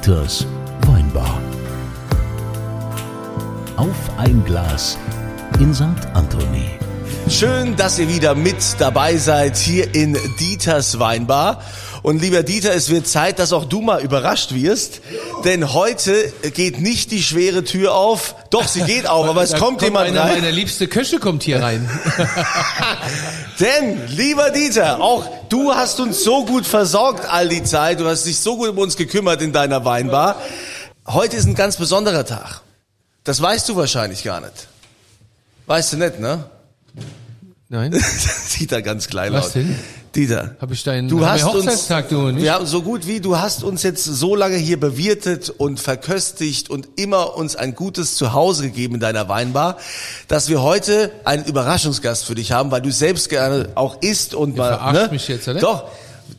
Dieters Weinbar. Auf ein Glas in St. Anthony. Schön, dass ihr wieder mit dabei seid hier in Dieters Weinbar. Und lieber Dieter, es wird Zeit, dass auch du mal überrascht wirst, denn heute geht nicht die schwere Tür auf. Doch, sie geht auf, aber es Da kommt, jemand rein. meiner liebste Köche kommt hier rein. Denn, lieber Dieter, auch du hast uns so gut versorgt all die Zeit. Du hast dich so gut um uns gekümmert in deiner Weinbar. Heute ist ein ganz besonderer Tag. Das weißt du wahrscheinlich gar nicht. Weißt du nicht, ne? Nein? Dieter ganz kleinlaut. Was denn? Dieter. Hab ich deinen Du hast wir uns, Hochzeitstag, du wir haben so gut wie du hast uns jetzt so lange hier bewirtet und verköstigt und immer uns ein gutes Zuhause gegeben in deiner Weinbar, dass wir heute einen Überraschungsgast für dich haben, weil du selbst gerne auch isst und mal. verarscht mich jetzt, oder? Doch,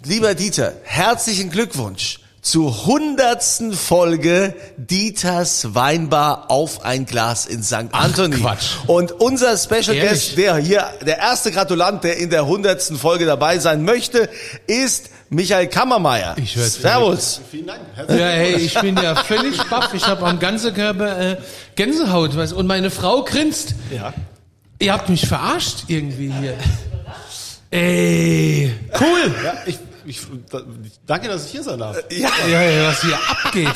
lieber Dieter, herzlichen Glückwunsch zur hundertsten Folge Dieters Weinbar auf ein Glas in St. Anthony. Quatsch. Und unser Special Ehrlich? Guest, der hier, der erste Gratulant, der in der hundertsten Folge dabei sein möchte, ist Michael Kammermeier. Ich hör's Servus. Vielen Dank. Ja, hey, ich bin ja völlig baff. Ich habe am ganzen Körper äh, Gänsehaut. Weißt, und meine Frau grinst. Ja. Ihr habt mich verarscht irgendwie hier. Ey, cool. Ja, ich, ich, danke, dass ich hier sein darf. Ja. Ja, ja, was hier abgeht.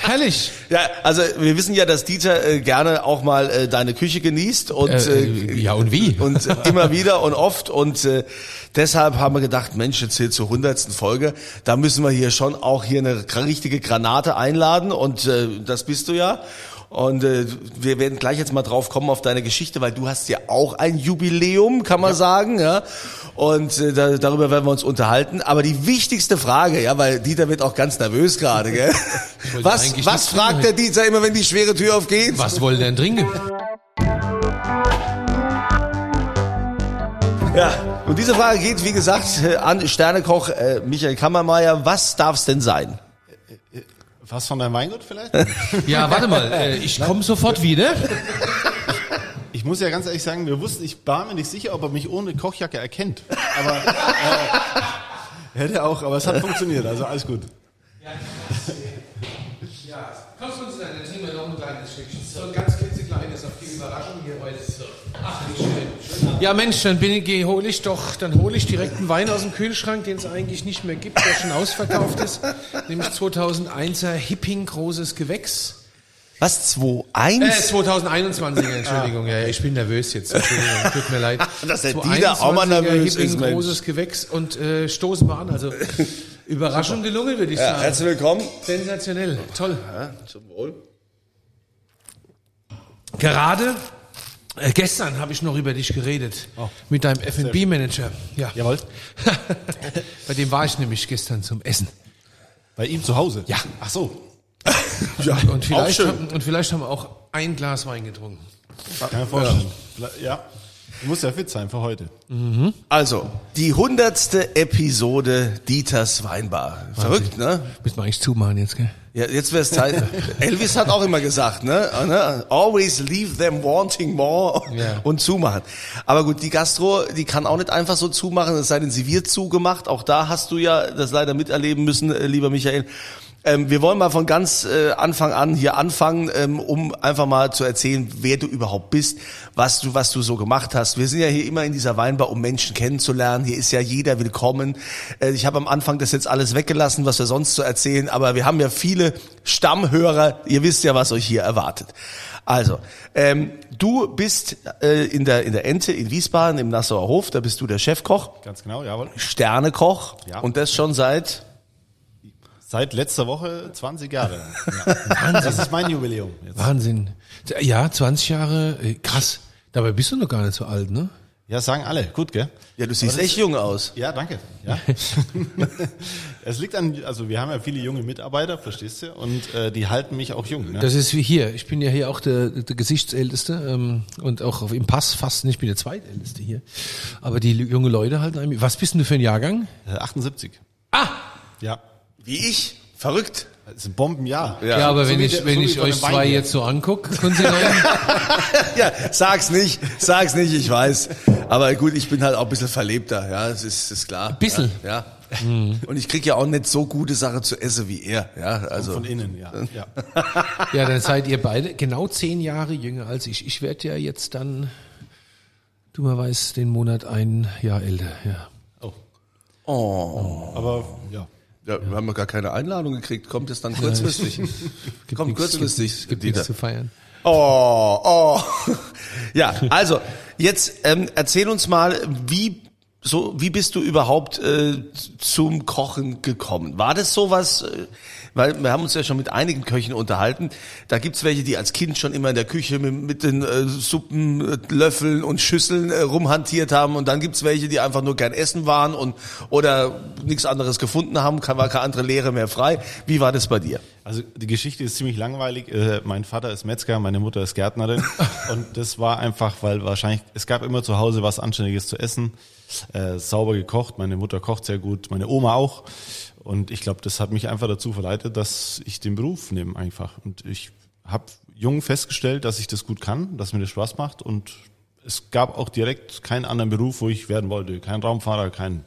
Herrlich. Ja, also wir wissen ja, dass Dieter äh, gerne auch mal äh, deine Küche genießt und Äh, äh, ja, und wie? und äh, immer wieder und oft und äh, deshalb haben wir gedacht, Mensch, jetzt hier zur hundertsten Folge, da müssen wir hier schon auch hier eine richtige Granate einladen und äh, das bist du ja. Und äh, wir werden gleich jetzt mal drauf kommen auf deine Geschichte, weil du hast ja auch ein Jubiläum, kann man sagen, ja. Und äh, da, darüber werden wir uns unterhalten. Aber die wichtigste Frage, ja, weil Dieter wird auch ganz nervös gerade, gell? Was, was fragt der Dieter immer, wenn die schwere Tür aufgeht? Was wollen denn trinken? Ja, und diese Frage geht, wie gesagt, äh, an Sternekoch äh, Michael Kammermeier. Was darf's denn sein? Was von deinem Weingut vielleicht? Ja, warte mal. Äh, ich komme sofort wieder. Ich muss ja ganz ehrlich sagen, wir wussten, ich war mir nicht sicher, ob er mich ohne Kochjacke erkennt. Aber äh, hätte auch, aber es hat funktioniert, also alles gut. Ja, kommst du uns rein, dann trinken wir noch ein kleines Stückchen. So ein ganz klitzekleines auf die Überraschung hier heute. Ach, wie schön. Ja Mensch, dann bin ich, hole ich doch, dann hole ich direkt einen Wein aus dem Kühlschrank, den es eigentlich nicht mehr gibt, der schon ausverkauft ist. Nämlich 2001er Hipping großes Gewächs. Was? 2-1? Äh, 2021, Entschuldigung, ja, ja, ich bin nervös jetzt. Entschuldigung, tut mir leid. Dass der Dieter auch mal 2021er nervös Hipping, ist, Mensch. großes Gewächs und äh, stoßen wir an. Also Überraschung gelungen, würde ich ja, sagen. herzlich willkommen. Sensationell, toll. Ja, zum Wohl. Gerade äh, gestern habe ich noch über dich geredet mit deinem F&B-Manager. Ja. Jawohl. Bei dem war ich nämlich gestern zum Essen. Bei ihm zu Hause? Ja. Ach so. Ja, Und vielleicht, schön. haben, und vielleicht haben wir auch ein Glas Wein getrunken. Kann mir vorstellen. Ja. Du musst ja fit sein für heute. Also, die hundertste Episode Dieters Weinbar. Verrückt, ne? Müssen wir eigentlich zumachen jetzt, gell? Ja, jetzt wäre es Zeit. Elvis hat auch immer gesagt, ne? ne? Always leave them wanting more Ja. und zumachen. Aber gut, die Gastro, die kann auch nicht einfach so zumachen, es sei denn, sie wird zugemacht. Auch da hast du ja das leider miterleben müssen, äh, lieber Michael. Ähm, wir wollen mal von ganz äh, Anfang an hier anfangen, ähm, um einfach mal zu erzählen, wer du überhaupt bist, was du, was du so gemacht hast. Wir sind ja hier immer in dieser Weinbar, um Menschen kennenzulernen. Hier ist ja jeder willkommen. Äh, ich habe am Anfang das jetzt alles weggelassen, was wir sonst so erzählen, aber wir haben ja viele Stammhörer. Ihr wisst ja, was euch hier erwartet. Also, ähm, du bist äh, in der in der Ente in Wiesbaden im Nassauer Hof. Da bist du der Chefkoch, Ganz genau, jawohl. Sternekoch Ja. und das schon seit Seit letzter Woche 20 Jahre. Ja. Das ist mein Jubiläum. Jetzt. Wahnsinn. Ja, 20 Jahre, äh, krass. Dabei bist du noch gar nicht so alt, ne? Ja, sagen alle. Gut, gell? Ja, du siehst echt jung aus. Ja, danke. Ja. es liegt an, also wir haben ja viele junge Mitarbeiter, verstehst du? Und äh, die halten mich auch jung. Ne? Das ist wie hier. Ich bin ja hier auch der, der Gesichtsälteste ähm, und auch auf- im Pass fast nicht, ich bin der Zweitälteste hier. Aber die junge Leute halten einem. Was bist denn du für ein Jahrgang? Äh, 78. Ah! Ja. Wie ich. Verrückt. Das ist ein Bombenjahr. Ja, aber So wenn ich, der- wenn so ich euch Wein zwei hier. jetzt so angucke, können Sie nein? Ja, sag's nicht, sag's nicht, ich weiß. Aber gut, ich bin halt auch ein bisschen verlebter, ja, das ist, ist klar. Ein bisschen? Ja. ja. Und ich krieg ja auch nicht so gute Sachen zu essen wie er, ja, also. Von innen, ja. ja. Ja, dann seid ihr beide genau zehn Jahre jünger als ich. Ich werde ja jetzt dann, dummerweise, den Monat ein Jahr älter. Ja. Oh. Aber ja. Ja, wir haben ja gar keine Einladung gekriegt, kommt es dann kurzfristig. kommt kurzfristig, Gibt, gibt nichts zu feiern. Oh, oh. Ja, also jetzt ähm, erzähl uns mal, wie so wie bist du überhaupt äh, zum Kochen gekommen? War das sowas? Äh, weil wir haben uns ja schon mit einigen Köchen unterhalten. Da gibt's welche, die als Kind schon immer in der Küche mit, mit den äh, Suppen, äh, Löffeln und Schüsseln äh, rumhantiert haben. Und dann gibt's welche, die einfach nur gern essen waren und oder nichts anderes gefunden haben, kann- war keine andere Lehre mehr frei. Wie war das bei dir? Also die Geschichte ist ziemlich langweilig. Äh, Mein Vater ist Metzger, meine Mutter ist Gärtnerin. und das war einfach, weil wahrscheinlich, es gab immer zu Hause was Anständiges zu essen. Äh, sauber gekocht, meine Mutter kocht sehr gut, meine Oma auch. Und ich glaube, das hat mich einfach dazu verleitet, dass ich den Beruf nehme einfach. Und ich habe jung festgestellt, dass ich das gut kann, dass mir das Spaß macht. Und es gab auch direkt keinen anderen Beruf, wo ich werden wollte. Kein Raumfahrer, kein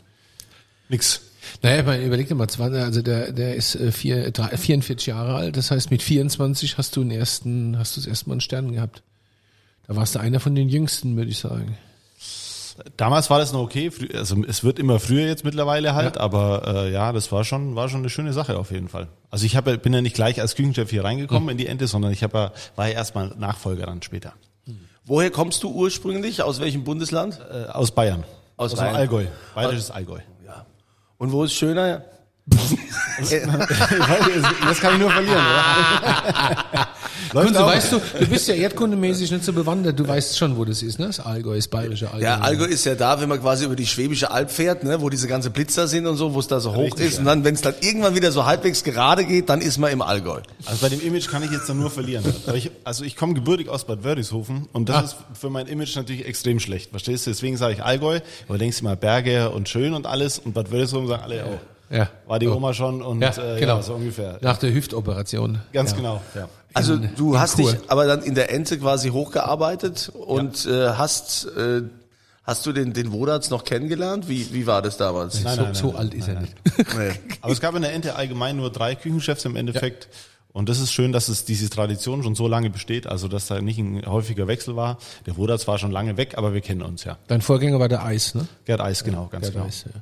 nix. Naja, man überleg dir mal, 20, also der, der ist äh, vier, drei, 44 Jahre alt. Das heißt, mit 24 hast du den ersten, hast du das erste Mal einen Stern gehabt. Da warst du einer von den Jüngsten, würde ich sagen. Damals war das noch okay, also es wird immer früher jetzt mittlerweile halt, Ja. aber äh, ja, das war schon war schon eine schöne Sache auf jeden Fall. Also ich hab, bin ja nicht gleich als Küchenchef hier reingekommen in die Ente, sondern ich hab ja, war ja erstmal Nachfolger dann später. Woher kommst du ursprünglich? Aus welchem Bundesland? Äh, aus Bayern. Aus dem Bayern. Allgäu. Bayerisches Allgäu. Ja. Und wo ist schöner? das kann ich nur verlieren, oder? Kunze, weißt du, du bist ja erdkundemäßig nicht so bewandert. Du weißt schon, wo das ist, ne? Das Allgäu, das bayerische Allgäu. Ja, Allgäu ist ja da, wenn man quasi über die Schwäbische Alb fährt, ne, wo diese ganze Blitzer sind und so, wo es da so hoch Richtig, ist. ja. Und dann, wenn es dann irgendwann wieder so halbwegs gerade geht, dann ist man im Allgäu. Also bei dem Image kann ich jetzt dann nur verlieren. Aber ich, also ich komme gebürtig aus Bad Wörishofen und das Ah. ist für mein Image natürlich extrem schlecht. Verstehst du? Deswegen sage ich Allgäu, aber denkst du mal Berge und schön und alles und Bad Wörishofen sagen alle, oh, Ja. war die. Oma schon und Ja, äh, genau. ja, so ungefähr. Nach der Hüftoperation. Ganz ja. genau. Ja. Also In- du in hast Chur. dich aber dann in der Ente quasi hochgearbeitet und äh, hast äh, hast du den den Wodatz noch kennengelernt? Wie wie war das damals? Nein, so nein, so nein, alt ist er nein. nicht. Nee. Aber es gab in der Ente allgemein nur drei Küchenchefs im Endeffekt. Und das ist schön, dass es diese Tradition schon so lange besteht, also dass da nicht ein häufiger Wechsel war. Der Wodatz war schon lange weg, aber wir kennen uns ja. Dein Vorgänger war der Eis, ne? Gerd Eis, genau, ganz Der genau. Eis, ja.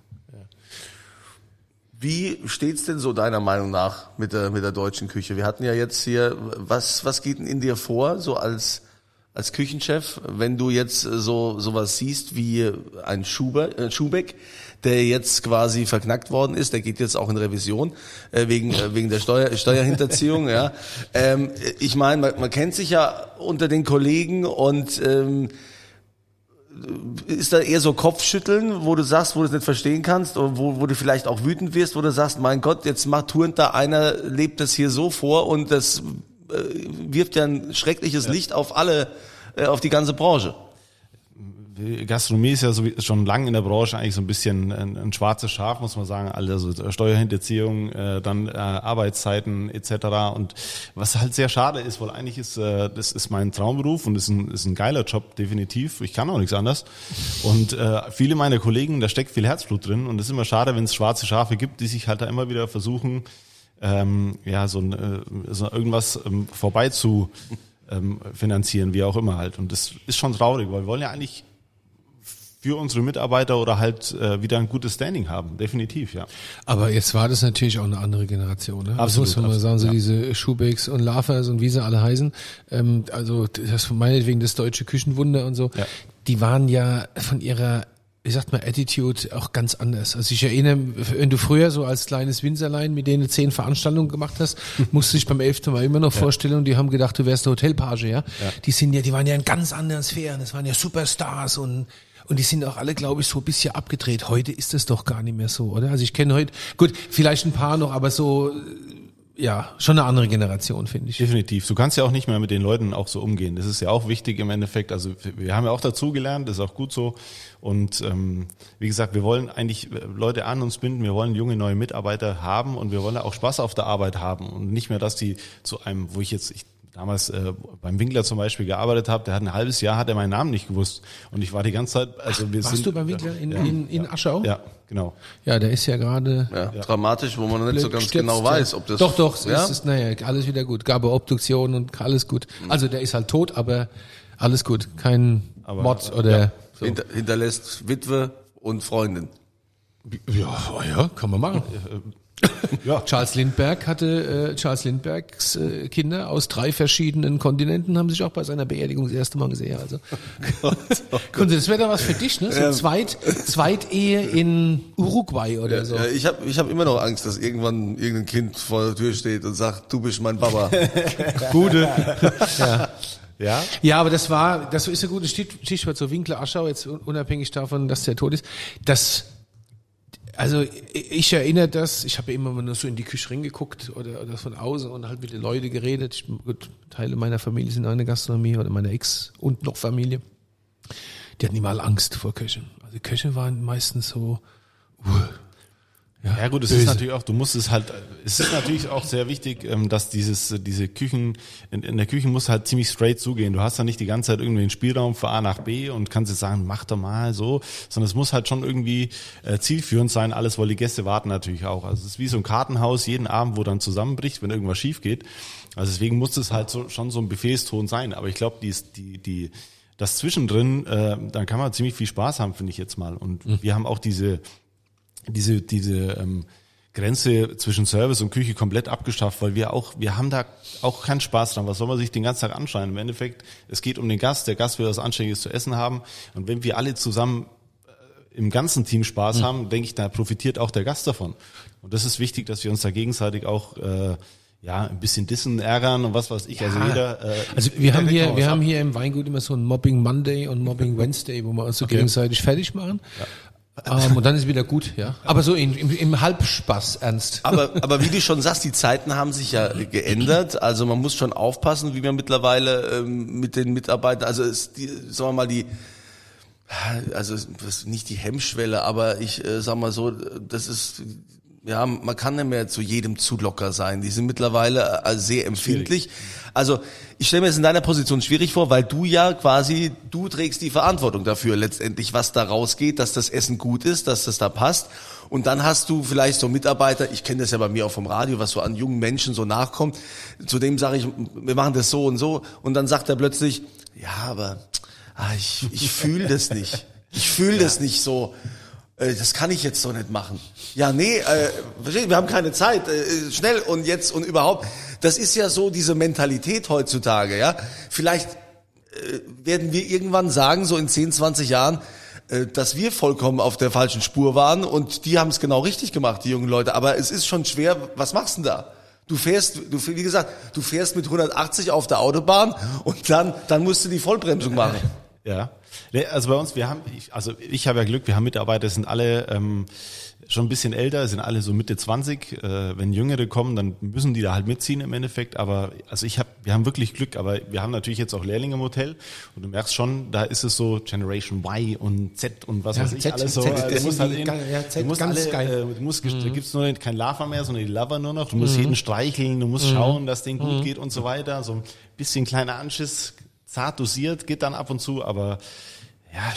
Wie steht's denn so deiner Meinung nach mit der mit der deutschen Küche? Wir hatten ja jetzt hier was was geht denn in dir vor so als als Küchenchef, wenn du jetzt so sowas siehst wie ein Schuber, äh, Schubeck, der jetzt quasi verknackt worden ist, der geht jetzt auch in Revision äh, wegen äh, wegen der Steuer, Steuerhinterziehung. ja, ähm, ich meine, man, man kennt sich ja unter den Kollegen und ähm, ist da eher so Kopfschütteln, wo du sagst, wo du es nicht verstehen kannst, oder wo, wo du vielleicht auch wütend wirst, wo du sagst, mein Gott, jetzt macht turnt da einer, lebt das hier so vor und das äh, wirft ja ein schreckliches Licht auf alle, äh, auf die ganze Branche. Gastronomie ist ja so schon lange in der Branche eigentlich so ein bisschen ein, ein schwarzes Schaf, muss man sagen. Also Steuerhinterziehung, äh, dann äh, Arbeitszeiten etc. Und was halt sehr schade ist, weil eigentlich ist äh, das ist mein Traumberuf und ist ein, ist ein geiler Job definitiv. Ich kann auch nichts anderes. Und äh, viele meiner Kollegen, da steckt viel Herzblut drin und es ist immer schade, wenn es schwarze Schafe gibt, die sich halt da immer wieder versuchen, ähm, ja so, ein, äh, so irgendwas ähm, vorbei zu ähm, finanzieren, wie auch immer halt. Und das ist schon traurig, weil wir wollen ja eigentlich für unsere Mitarbeiter oder halt äh, wieder ein gutes Standing haben, definitiv, ja. Aber jetzt war das natürlich auch eine andere Generation. Ne? Absolut, das muss man mal absolut, sagen, so ja. diese Schubecks und Lafers und wie sie alle heißen. Ähm, also das meinetwegen das deutsche Küchenwunder und so. Ja. Die waren ja von ihrer wie sagt man, Attitude auch ganz anders. Also ich erinnere, wenn du früher so als kleines Winzerlein mit denen zehn Veranstaltungen gemacht hast, musst du dich beim 11. Mal immer noch vorstellen und die haben gedacht, du wärst der Hotelpage, ja? Die sind ja, die waren ja in ganz anderen Sphären, das waren ja Superstars und und die sind auch alle, glaube ich, so ein bisschen abgedreht. Heute ist das doch gar nicht mehr so, oder? Also ich kenne heute, gut, vielleicht ein paar noch, aber so, ja, schon eine andere Generation, finde ich. Definitiv. Du kannst ja auch nicht mehr mit den Leuten auch so umgehen. Das ist ja auch wichtig im Endeffekt. Also wir haben ja auch dazugelernt, das ist auch gut so. Und ähm, wie gesagt, wir wollen eigentlich Leute an uns binden, wir wollen junge neue Mitarbeiter haben und wir wollen auch Spaß auf der Arbeit haben und nicht mehr, dass die zu einem, wo ich jetzt, ich damals äh, beim Winkler zum Beispiel gearbeitet habe, der hat ein halbes Jahr, hat er meinen Namen nicht gewusst. Und ich war die ganze Zeit, also wir Warst sind, du beim Winkler in, ja, in, in Aschau? ja, genau. Ja, der ist ja gerade Ja, Dramatisch, wo man noch nicht so ganz genau ja. weiß, ob das. Doch, doch, es ja? ist, ist, naja, alles wieder gut. Gab eine Obduktion und alles gut. Also der ist halt tot, aber alles gut. Kein Aber, Mord äh, oder ja. so. Hinter, hinterlässt Witwe und Freundin. Ja, ja, kann man machen. Ja. Charles Lindbergh hatte, äh, Charles Lindberghs äh, Kinder aus drei verschiedenen Kontinenten haben sich auch bei seiner Beerdigung das erste Mal gesehen. Also, Kunze, das wäre da was für dich, ne? So Zweit, Zweitehe in Uruguay oder so. Ja, ich habe ich hab immer noch Angst, dass irgendwann irgendein Kind vor der Tür steht und sagt, du bist mein Papa. Gute. ja. Ja, Ja, aber das war, das ist ein gutes Stich- Stichwort, so Winkler Aschau, jetzt unabhängig davon, dass der tot ist. Das, also ich erinnere das, ich habe immer nur so in die Küche reingeguckt oder, oder von außen und halt mit den Leuten geredet. Ich, gut, Teile meiner Familie sind in der Gastronomie oder meiner Ex- und noch Familie. Die hatten immer Angst vor Köchen. Also Köche waren meistens so, uh, Ja gut, es ist natürlich auch, du musst es halt, es ist natürlich auch sehr wichtig, ähm, dass dieses, diese Küchen, in, in der Küche muss halt ziemlich straight zugehen. Du hast da nicht die ganze Zeit irgendwie den Spielraum von A nach B und kannst jetzt sagen, mach doch mal so, sondern es muss halt schon irgendwie äh, zielführend sein, alles, weil die Gäste warten natürlich auch. Also es ist wie so ein Kartenhaus jeden Abend, wo dann zusammenbricht, wenn irgendwas schief geht. Also deswegen muss es halt so, schon so ein Buffetston sein. Aber ich glaube, die, die, die, das zwischendrin, äh, dann kann man ziemlich viel Spaß haben, finde ich jetzt mal. Und wir haben auch diese, diese, diese ähm, Grenze zwischen Service und Küche komplett abgeschafft, weil wir auch, wir haben da auch keinen Spaß dran. Was soll man sich den ganzen Tag anschauen? Im Endeffekt, es geht um den Gast, der Gast will was Anständiges zu essen haben. Und wenn wir alle zusammen äh, im ganzen Team Spaß haben, denke ich, da profitiert auch der Gast davon. Und das ist wichtig, dass wir uns da gegenseitig auch äh, ja ein bisschen dissen, ärgern und was weiß ich. Also jeder. Äh, Also wir haben hier, wir haben ab. hier im Weingut immer so ein Mobbing Monday und Mobbing Wednesday, wo wir uns so gegenseitig fertig machen. Ähm, und dann ist wieder gut, ja. Aber so in, im, im Halbspaß ernst. Aber, aber wie du schon sagst, die Zeiten haben sich ja geändert. Also man muss schon aufpassen, wie man mittlerweile ähm, mit den Mitarbeitern, also ist die, sagen wir mal, die, also nicht die Hemmschwelle, aber ich äh, sag mal so, das ist, ja, man kann nicht mehr zu jedem zu locker sein. Die sind mittlerweile äh, sehr empfindlich. Also ich stelle mir das in deiner Position schwierig vor, weil du ja quasi, du trägst die Verantwortung dafür letztendlich, was da rausgeht, dass das Essen gut ist, dass das da passt. Und dann hast du vielleicht so Mitarbeiter, ich kenne das ja bei mir auch vom Radio, was so an jungen Menschen so nachkommt. Zu dem sage ich, wir machen das so und so. Und dann sagt er plötzlich, ja, aber ah, ich, ich fühle das nicht. Ich fühle das nicht so. Äh, Das kann ich jetzt so nicht machen. Ja, nee, äh, wir haben keine Zeit. Äh, schnell und jetzt und überhaupt. Das ist ja so diese Mentalität heutzutage, ja. Vielleicht äh, werden wir irgendwann sagen, so in 10, 20 Jahren, äh, dass wir vollkommen auf der falschen Spur waren und die haben es genau richtig gemacht, die jungen Leute. Aber es ist schon schwer, was machst du denn da? Du fährst, du, wie gesagt, du fährst mit 180 auf der Autobahn und dann, dann musst du die Vollbremsung machen. Ja. Nee, Also bei uns, wir haben, ich, also ich habe ja Glück, wir haben Mitarbeiter, sind alle ähm, schon ein bisschen älter, sind alle so Mitte 20. Äh, wenn Jüngere kommen, dann müssen die da halt mitziehen im Endeffekt. Aber also ich habe, wir haben wirklich Glück, aber wir haben natürlich jetzt auch Lehrlinge im Hotel und du merkst schon, da ist es so Generation Y und Z und was Ja, weiß ich Z, alles so. Z, Also du musst halt in, ja, Z, du musst alle, geil. äh, du musst, da gibt's nur kein Lava mehr, sondern die Lover nur noch. Du musst jeden streicheln, du musst schauen, dass denen gut geht und so weiter. So ein bisschen kleiner Anschiss, zart dosiert, geht dann ab und zu, aber ja,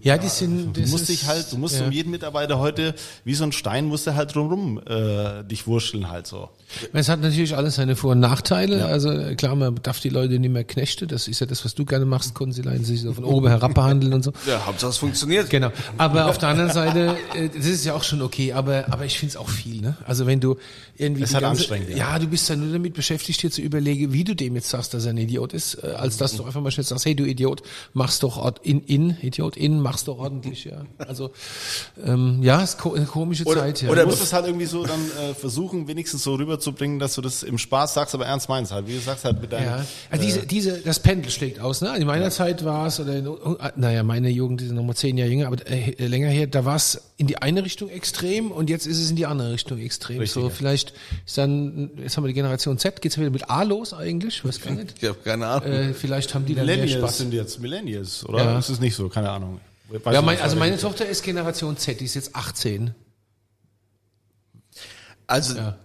Ja, die sind, Du das musst dich halt, du musst ja. um jeden Mitarbeiter heute, wie so ein Stein, musst du halt drumrum äh, dich wurschteln halt so. Es hat natürlich alles seine Vor- und Nachteile. Also klar, man darf die Leute nicht mehr knechten. Das ist ja das, was du gerne machst, Konsileien, sich so von oben herab behandeln und so. Ja, Hauptsache es funktioniert. Genau. Aber auf der anderen Seite, äh, das ist ja auch schon okay, aber, aber ich finde es auch viel, ne? Also wenn du irgendwie. Es die hat anstrengend, ja. ja. du bist ja nur damit beschäftigt, dir zu überlegen, wie du dem jetzt sagst, dass er ein Idiot ist, äh, als dass du einfach mal schnell sagst, hey du Idiot, mach's doch Ort in, in, Idiot, innen machst du ordentlich, ja. Also, ähm, ja, ist ko eine komische Oder- Zeit, ja. oder- Du musst es halt irgendwie so dann äh, versuchen, wenigstens so rüberzubringen, dass du das im Spaß sagst, aber ernst meinst halt. Wie du sagst halt mit deinem, Ja, also diese, diese, das Pendel schlägt aus. Ne? In meiner Zeit war es, oder in, naja, meine Jugend ist noch mal zehn Jahre jünger, aber äh, länger her, da war es in die eine Richtung extrem und jetzt ist es in die andere Richtung extrem. Richtig, so ja. vielleicht ist dann, jetzt haben wir die Generation Z, geht's wieder mit A los eigentlich? Ich weiß gar nicht. Ich habe keine Ahnung. Äh, vielleicht haben die dann mehr Millennials Spaß. sind jetzt Millennials, oder? Ja. Ist es nicht so? Keine Ahnung. Weiß Ja, mein, also meine Tochter ist Generation Z, die ist jetzt 18. Also Ja.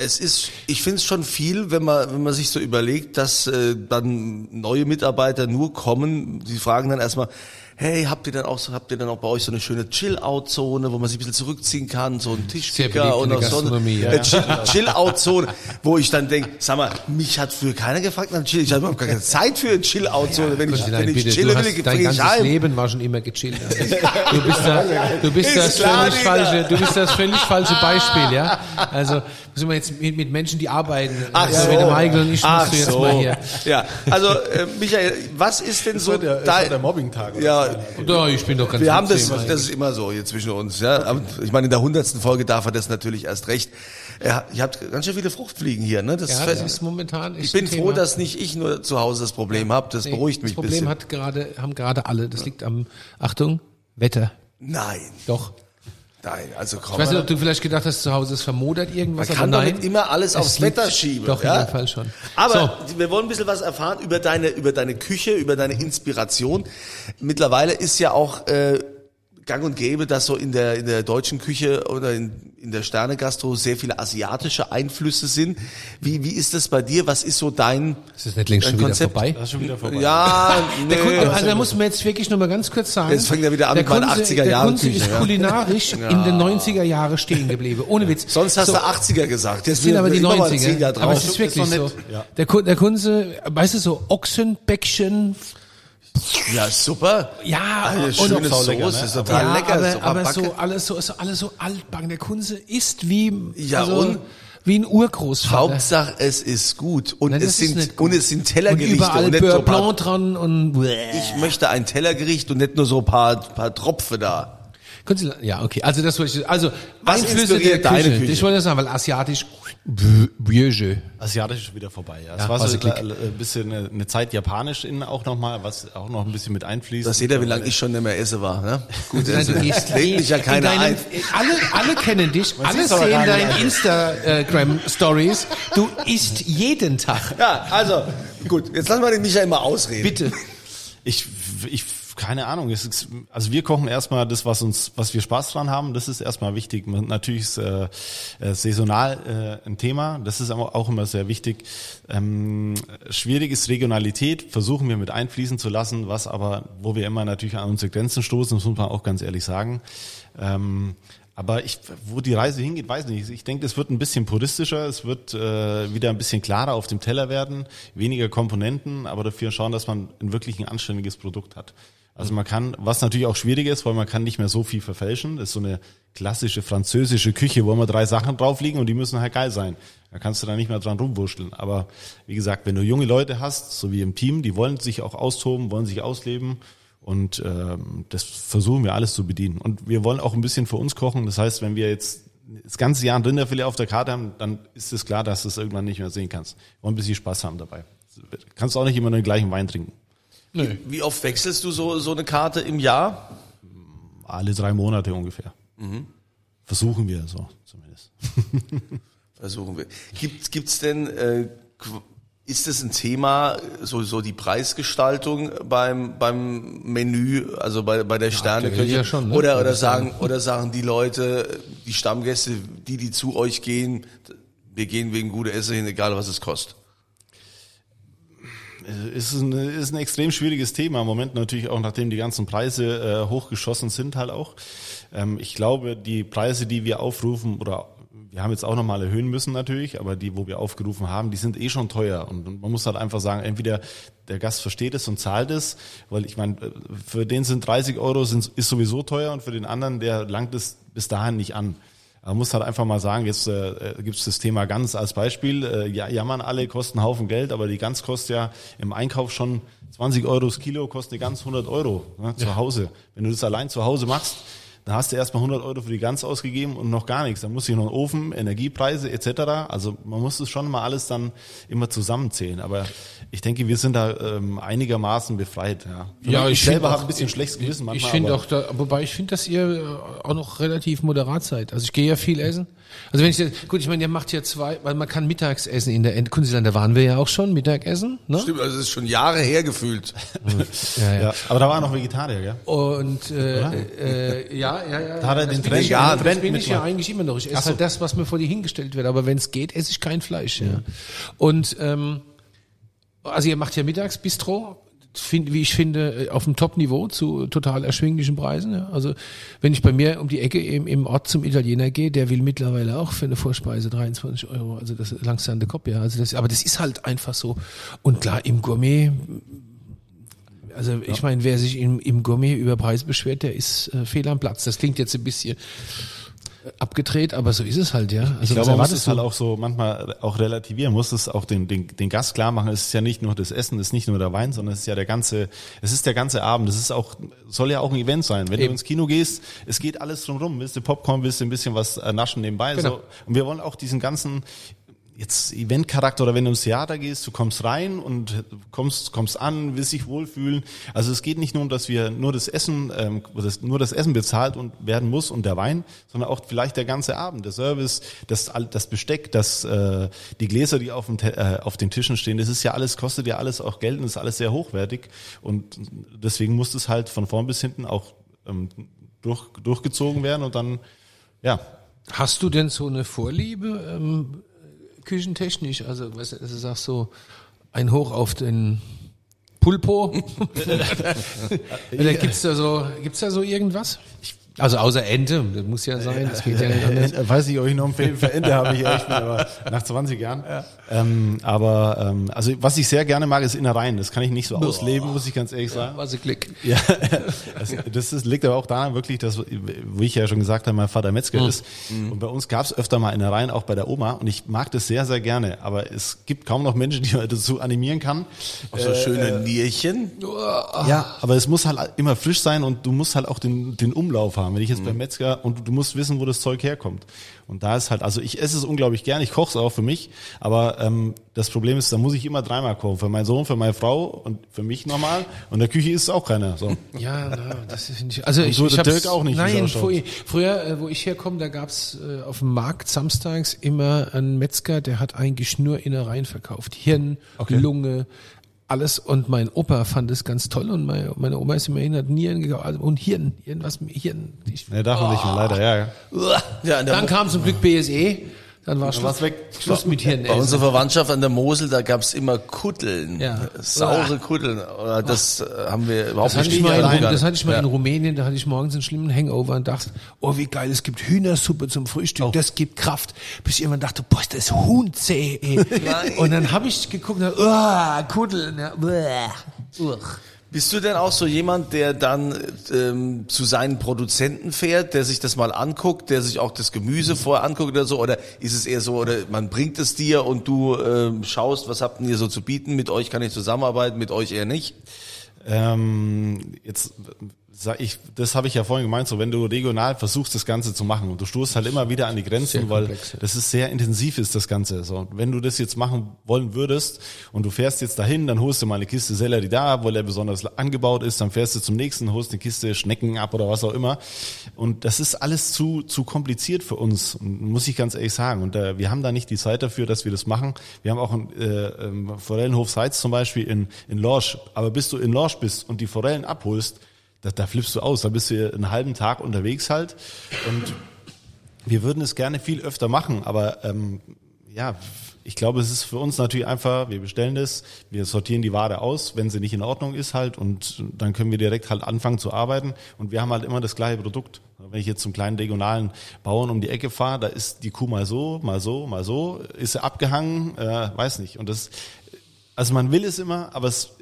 Es ist, ich finde es schon viel, wenn man, wenn man sich so überlegt, dass äh, dann neue Mitarbeiter nur kommen, die fragen dann erstmal, hey, habt ihr denn auch so, habt ihr denn auch bei euch so eine schöne Chill-Out-Zone, wo man sich ein bisschen zurückziehen kann, so ein beliebt Tischkicker in und der auch so eine ja. äh, Chill- Chill-Out-Zone, wo ich dann denke, sag mal, mich hat früher keiner gefragt nach Chill, ich habe überhaupt keine Zeit für eine Chill-Out-Zone, wenn ich, Konstantin, wenn ich bitte, chille du will, dein ich ganzes heim. Leben war schon immer gechillt. Du bist da, du bist Ist das klar, völlig Dieter. falsche, du bist das völlig falsche Beispiel, ja. Also müssen wir jetzt mit, mit Menschen, die arbeiten. Ach also, so. Der Michael und ich Ach musst du jetzt so. mal hier. Ja, also äh, Michael, was ist denn so Das war der, das war der Mobbing-Tag. oder? Ja, Ja, ich bin doch ganz Wir haben das, das ist immer so hier zwischen uns. Ja, ich meine, in der hundertsten Folge darf er das natürlich erst recht. Er, ihr habt ganz schön viele Fruchtfliegen hier, ne? Das Ja, das ist momentan ich bin froh, dass nicht ich nur zu Hause das Problem habe. Das Nee, beruhigt mich Das ein Problem bisschen. hat gerade, haben gerade alle. Das liegt am, Achtung, Wetter. nein, Doch. Nein, also komm. Ich weiß nicht, ob du vielleicht gedacht hast, zu Hause ist vermodert irgendwas, Man kann nicht immer alles Es aufs Wetter schieben. Doch, ja? in dem Fall schon. Aber wir wollen ein bisschen was erfahren über deine, über deine Küche, über deine Inspiration. Mittlerweile ist ja auch äh, gang und gäbe, dass so in der, in der deutschen Küche oder in, in der Sterne-Gastro sehr viele asiatische Einflüsse sind. Wie, wie ist das bei dir? Was ist so dein, Ist das nicht längst schon wieder Konzept? vorbei? Das ist schon wieder vorbei. Ja, nee. Der Kunde, also da muss man jetzt wirklich noch mal ganz kurz sagen. Jetzt fängt er wieder an der mit meiner Kunze- 80er Jahre Der Kunze ist ja. kulinarisch in den 90er Jahre stehen geblieben. Ohne Witz. Sonst hast So, du 80er gesagt. Jetzt sind aber die immer mal 90er. 10 Jahre aber es ist wirklich so. nett. Ja. Der, Kun- der Kunze, weißt du, so Ochsenbäckchen, Ja, super. ja, Eine und- schöne Soße, lecker, ne? ist total ja, lecker. aber, doch aber so alles so, ist alles so altbacken. Der Kunze ist wie, Ja, also, und? wie ein Urgroßvater. Hauptsache, es ist gut. Und, Nein, es, sind, und es sind und Tellergerichte überall und Beurre so ein paar Blanc dran und Ich möchte ein Tellergericht und nicht nur so ein paar, paar Tropfe da. Können Sie, ja, okay. Also das wollte ich, also Was inspiriert der Küche. deine Küche? Ich wollte das sagen, weil asiatisch, Bieuge. Asiatisch ist wieder vorbei. Ja. Es war so ein bisschen eine, eine Zeit japanisch innen auch nochmal, was auch noch ein bisschen mit einfließt. Da seht ihr, wie lange ich schon nicht mehr esse war. Ne? Gut, Nein, du gehst mich ja in keiner deinem- ein. Alle, alle kennen dich, alle sieht's aber sehen deine. Instagram-Stories. Du isst jeden Tag. Ja, also, gut, jetzt lassen wir den Michael mal ausreden. Bitte. Ich, ich, keine Ahnung. Es ist, also wir kochen erstmal das, was uns, was wir Spaß dran haben. Das ist erstmal wichtig. Natürlich ist äh, äh, saisonal äh, ein Thema. Das ist aber auch immer sehr wichtig. Ähm, schwierig ist Regionalität. Versuchen wir mit einfließen zu lassen, was aber, wo wir immer natürlich an unsere Grenzen stoßen, das muss man auch ganz ehrlich sagen. Ähm, aber ich, wo die Reise hingeht, weiß nicht. Ich denke, es wird ein bisschen puristischer, es wird äh, wieder ein bisschen klarer auf dem Teller werden, weniger Komponenten, aber dafür schauen, dass man wirklich ein anständiges Produkt hat. Also man kann, was natürlich auch schwierig ist, weil man kann nicht mehr so viel verfälschen. Das ist so eine klassische französische Küche, wo immer drei Sachen drauf liegen und die müssen halt geil sein. Da kannst du da nicht mehr dran rumwurschteln. Aber wie gesagt, wenn du junge Leute hast, so wie im Team, die wollen sich auch austoben, wollen sich ausleben und ähm, das versuchen wir alles zu bedienen. Und wir wollen auch ein bisschen für uns kochen. Das heißt, wenn wir jetzt das ganze Jahr ein Rinderfilet auf der Karte haben, dann ist es klar, dass du es irgendwann nicht mehr sehen kannst. Wollen ein bisschen Spaß haben dabei. Kannst auch nicht immer nur den gleichen Wein trinken. Wie oft wechselst du so, so eine Karte im Jahr? Alle drei Monate ungefähr. Versuchen wir so zumindest. Versuchen wir. Gibt gibt's denn, äh, ist es ein Thema, so, so die Preisgestaltung beim, beim Menü, also bei, bei der Sterneküche? ja schon, ne? Oder, oder sagen, oder sagen die Leute, die Stammgäste, die, die zu euch gehen, wir gehen wegen guter Essen hin, egal was es kostet. Ist ein, ist ein extrem schwieriges Thema im Moment natürlich auch, nachdem die ganzen Preise äh, hochgeschossen sind halt auch. Ähm, ich glaube, die Preise, die wir aufrufen oder wir haben jetzt auch nochmal erhöhen müssen natürlich, aber die, wo wir aufgerufen haben, die sind eh schon teuer. Und man muss halt einfach sagen, entweder der Gast versteht es und zahlt es, weil ich meine, für den sind 30 Euro sind, ist sowieso teuer und für den anderen, der langt es bis dahin nicht an. Man muss halt einfach mal sagen, jetzt äh, gibt es das Thema Gans als Beispiel. Äh, ja, jammern alle, kosten einen Haufen Geld, aber die Gans kostet ja im Einkauf schon 20 Euro das Kilo, kostet die Gans 100 Euro ne, zu Hause. Wenn du das allein zu Hause machst, dann hast du erstmal 100 Euro für die Gans ausgegeben und noch gar nichts. Dann muss ich noch einen Ofen, Energiepreise etc. Also man muss es schon mal alles dann immer zusammenzählen. Aber ich denke, wir sind da ähm, einigermaßen befreit. Ja, Ja, ich, ich selber habe ein bisschen schlechtes Gewissen manchmal. Ich finde auch, da, wobei ich finde, dass ihr äh, auch noch relativ moderat seid. Also ich gehe ja viel essen. Also wenn ich jetzt- gut, ich meine, ihr macht ja zwei, weil man kann mittags essen in der End Kunstland, da waren wir ja auch schon Mittagessen, ne? Stimmt, also das ist schon Jahre her gefühlt. Ja, ja. Ja, aber da war noch Vegetarier, gell? Und äh, äh, ja, ja, ja. Da hat er das den Trend- ich ja, Trend bin ich ja eigentlich immer noch. Ich esse Ach so. halt das, was mir vor die hingestellt wird. Aber wenn es geht, esse ich kein Fleisch. Ja. Und ähm, also ihr macht ja mittags Bistro, find, wie ich finde, äh, auf dem Top-Niveau zu total erschwinglichen Preisen. Ja. Also wenn ich bei mir um die Ecke im, im Ort zum Italiener gehe, der will mittlerweile auch für eine Vorspeise 23 Euro. Also das ist langsam der Kopf, ja. Also das, aber das ist halt einfach so. Und klar, im Gourmet also ich meine, wer sich im, im Gourmet über Preis beschwert, der ist äh, fehl am Platz. Das klingt jetzt ein bisschen äh, abgedreht, aber so ist es halt, ja. Also Ich glaube, man muss es halt auch so manchmal auch relativieren, muss es auch den, den, den Gast klar machen. Es ist ja nicht nur das Essen, es ist nicht nur der Wein, sondern es ist ja der ganze, es ist der ganze Abend. Es ist auch, soll ja auch ein Event sein. Wenn du Eben. ins Kino gehst, es geht alles drum rum. Willst du Popcorn, willst du ein bisschen was äh, naschen nebenbei. Genau. So. Und wir wollen auch diesen ganzen, jetzt Eventcharakter oder wenn du ins Theater gehst, du kommst rein und kommst kommst an, willst dich wohlfühlen. Also es geht nicht nur um, dass wir nur das Essen, ähm, das, nur das Essen bezahlt und werden muss und der Wein, sondern auch vielleicht der ganze Abend, der Service, das das Besteck, das äh, die Gläser, die auf dem äh, auf den Tischen stehen, das ist ja alles kostet ja alles auch Geld und ist alles sehr hochwertig und deswegen muss es halt von vorn bis hinten auch ähm, durch, durchgezogen werden und dann ja Hast du denn so eine Vorliebe ähm, küchentechnisch? Also, weißt du, also sagst so ein Hoch auf den Pulpo? Oder gibt's da so, gibt's da so irgendwas? Also außer Ente, das muss ja sein, das geht ja nicht anders. Äh, Weiß ich, ob ich noch einen für Ende habe, ich ehrlich bin, aber nach 20 Jahren. Ähm, aber ähm, also was ich sehr gerne mag, ist Innereien. Das kann ich nicht so ausleben, muss ich ganz ehrlich sagen. Was ein Klick. Ja, das, das ist, liegt aber auch daran wirklich, dass, wie ich ja schon gesagt habe, mein Vater Metzger ist. Und bei uns gab es öfter mal Innereien, auch bei der Oma. Und ich mag das sehr, sehr gerne. Aber es gibt kaum noch Menschen, die man dazu animieren kann. Auch so schöne Nierchen. Ja, aber es muss halt immer frisch sein und du musst halt auch den, den Umlauf haben. Wenn ich jetzt beim Metzger und du musst wissen, wo das Zeug herkommt. Und da ist halt, also ich esse es unglaublich gern, ich koche es auch für mich, aber ähm, das Problem ist, da muss ich immer dreimal kochen. Für meinen Sohn, für meine Frau und für mich nochmal. Und in der Küche ist es auch keiner. So. Ja, na, das finde ich. Also ich, so ich der Dirk auch nicht, Nein, früher, früher, äh, wo ich herkomme, da gab's äh, auf dem Markt samstags immer einen Metzger, der hat eigentlich nur Innereien verkauft. Hirn, Lunge, alles. Und mein Opa fand es ganz toll und meine, meine Oma ist immer hin, hat Nieren gekauft also, und Hirn, irgendwas mit Hirn. Ich, Ne, darf man nicht mehr, leider, ja. ja. Ja, dann kam zum Glück BSE, dann war Schluss, weg. Schluss mit Hirn. Bei unserer Verwandtschaft an der Mosel, da gab's immer Kutteln. Ja. Saure Kutteln. Oder Das äh, haben wir überhaupt Das hatte, ich nicht mal in, das hatte ich mal Ja. in Rumänien, da hatte ich morgens einen schlimmen Hangover und dachte, oh wie geil, es gibt Hühnersuppe zum Frühstück, das gibt Kraft. Bis ich irgendwann dachte, boah, ist das Huhn zäh. Ey. und dann habe ich geguckt, und, oh, Kuddeln. Ja, bäh, uch. Bist du denn auch so jemand, der dann ähm, zu seinen Produzenten fährt, der sich das mal anguckt, der sich auch das Gemüse vorher anguckt oder so? Oder ist es eher so, oder man bringt es dir und du ähm, schaust, was habt ihr so zu bieten? Mit euch kann ich zusammenarbeiten, mit euch eher nicht? Ähm, jetzt sag ich, das habe ich ja vorhin gemeint, so wenn du regional versuchst, das Ganze zu machen und du stoßt halt immer wieder an die Grenzen, weil das ist sehr intensiv ist, das Ganze. So, und wenn du das jetzt machen wollen würdest und du fährst jetzt dahin, dann holst du mal eine Kiste Sellerie da, weil der besonders angebaut ist, dann fährst du zum nächsten, holst eine Kiste Schnecken ab oder was auch immer. Und das ist alles zu, zu kompliziert für uns, muss ich ganz ehrlich sagen. Und äh, wir haben da nicht die Zeit dafür, dass wir das machen. Wir haben auch einen äh, ähm, Forellenhof Seitz zum Beispiel in, in Lorsch. Aber bis du in Lorsch bist und die Forellen abholst, da, da flippst du aus. Da bist du einen halben Tag unterwegs halt. Und wir würden es gerne viel öfter machen, aber ähm, ja, ich glaube, es ist für uns natürlich einfach, wir bestellen das, wir sortieren die Ware aus, wenn sie nicht in Ordnung ist halt und dann können wir direkt halt anfangen zu arbeiten und wir haben halt immer das gleiche Produkt. Wenn ich jetzt zum kleinen regionalen Bauern um die Ecke fahre, da ist die Kuh mal so, mal so, mal so, ist sie abgehangen, äh, weiß nicht. Und das, also man will es immer, aber es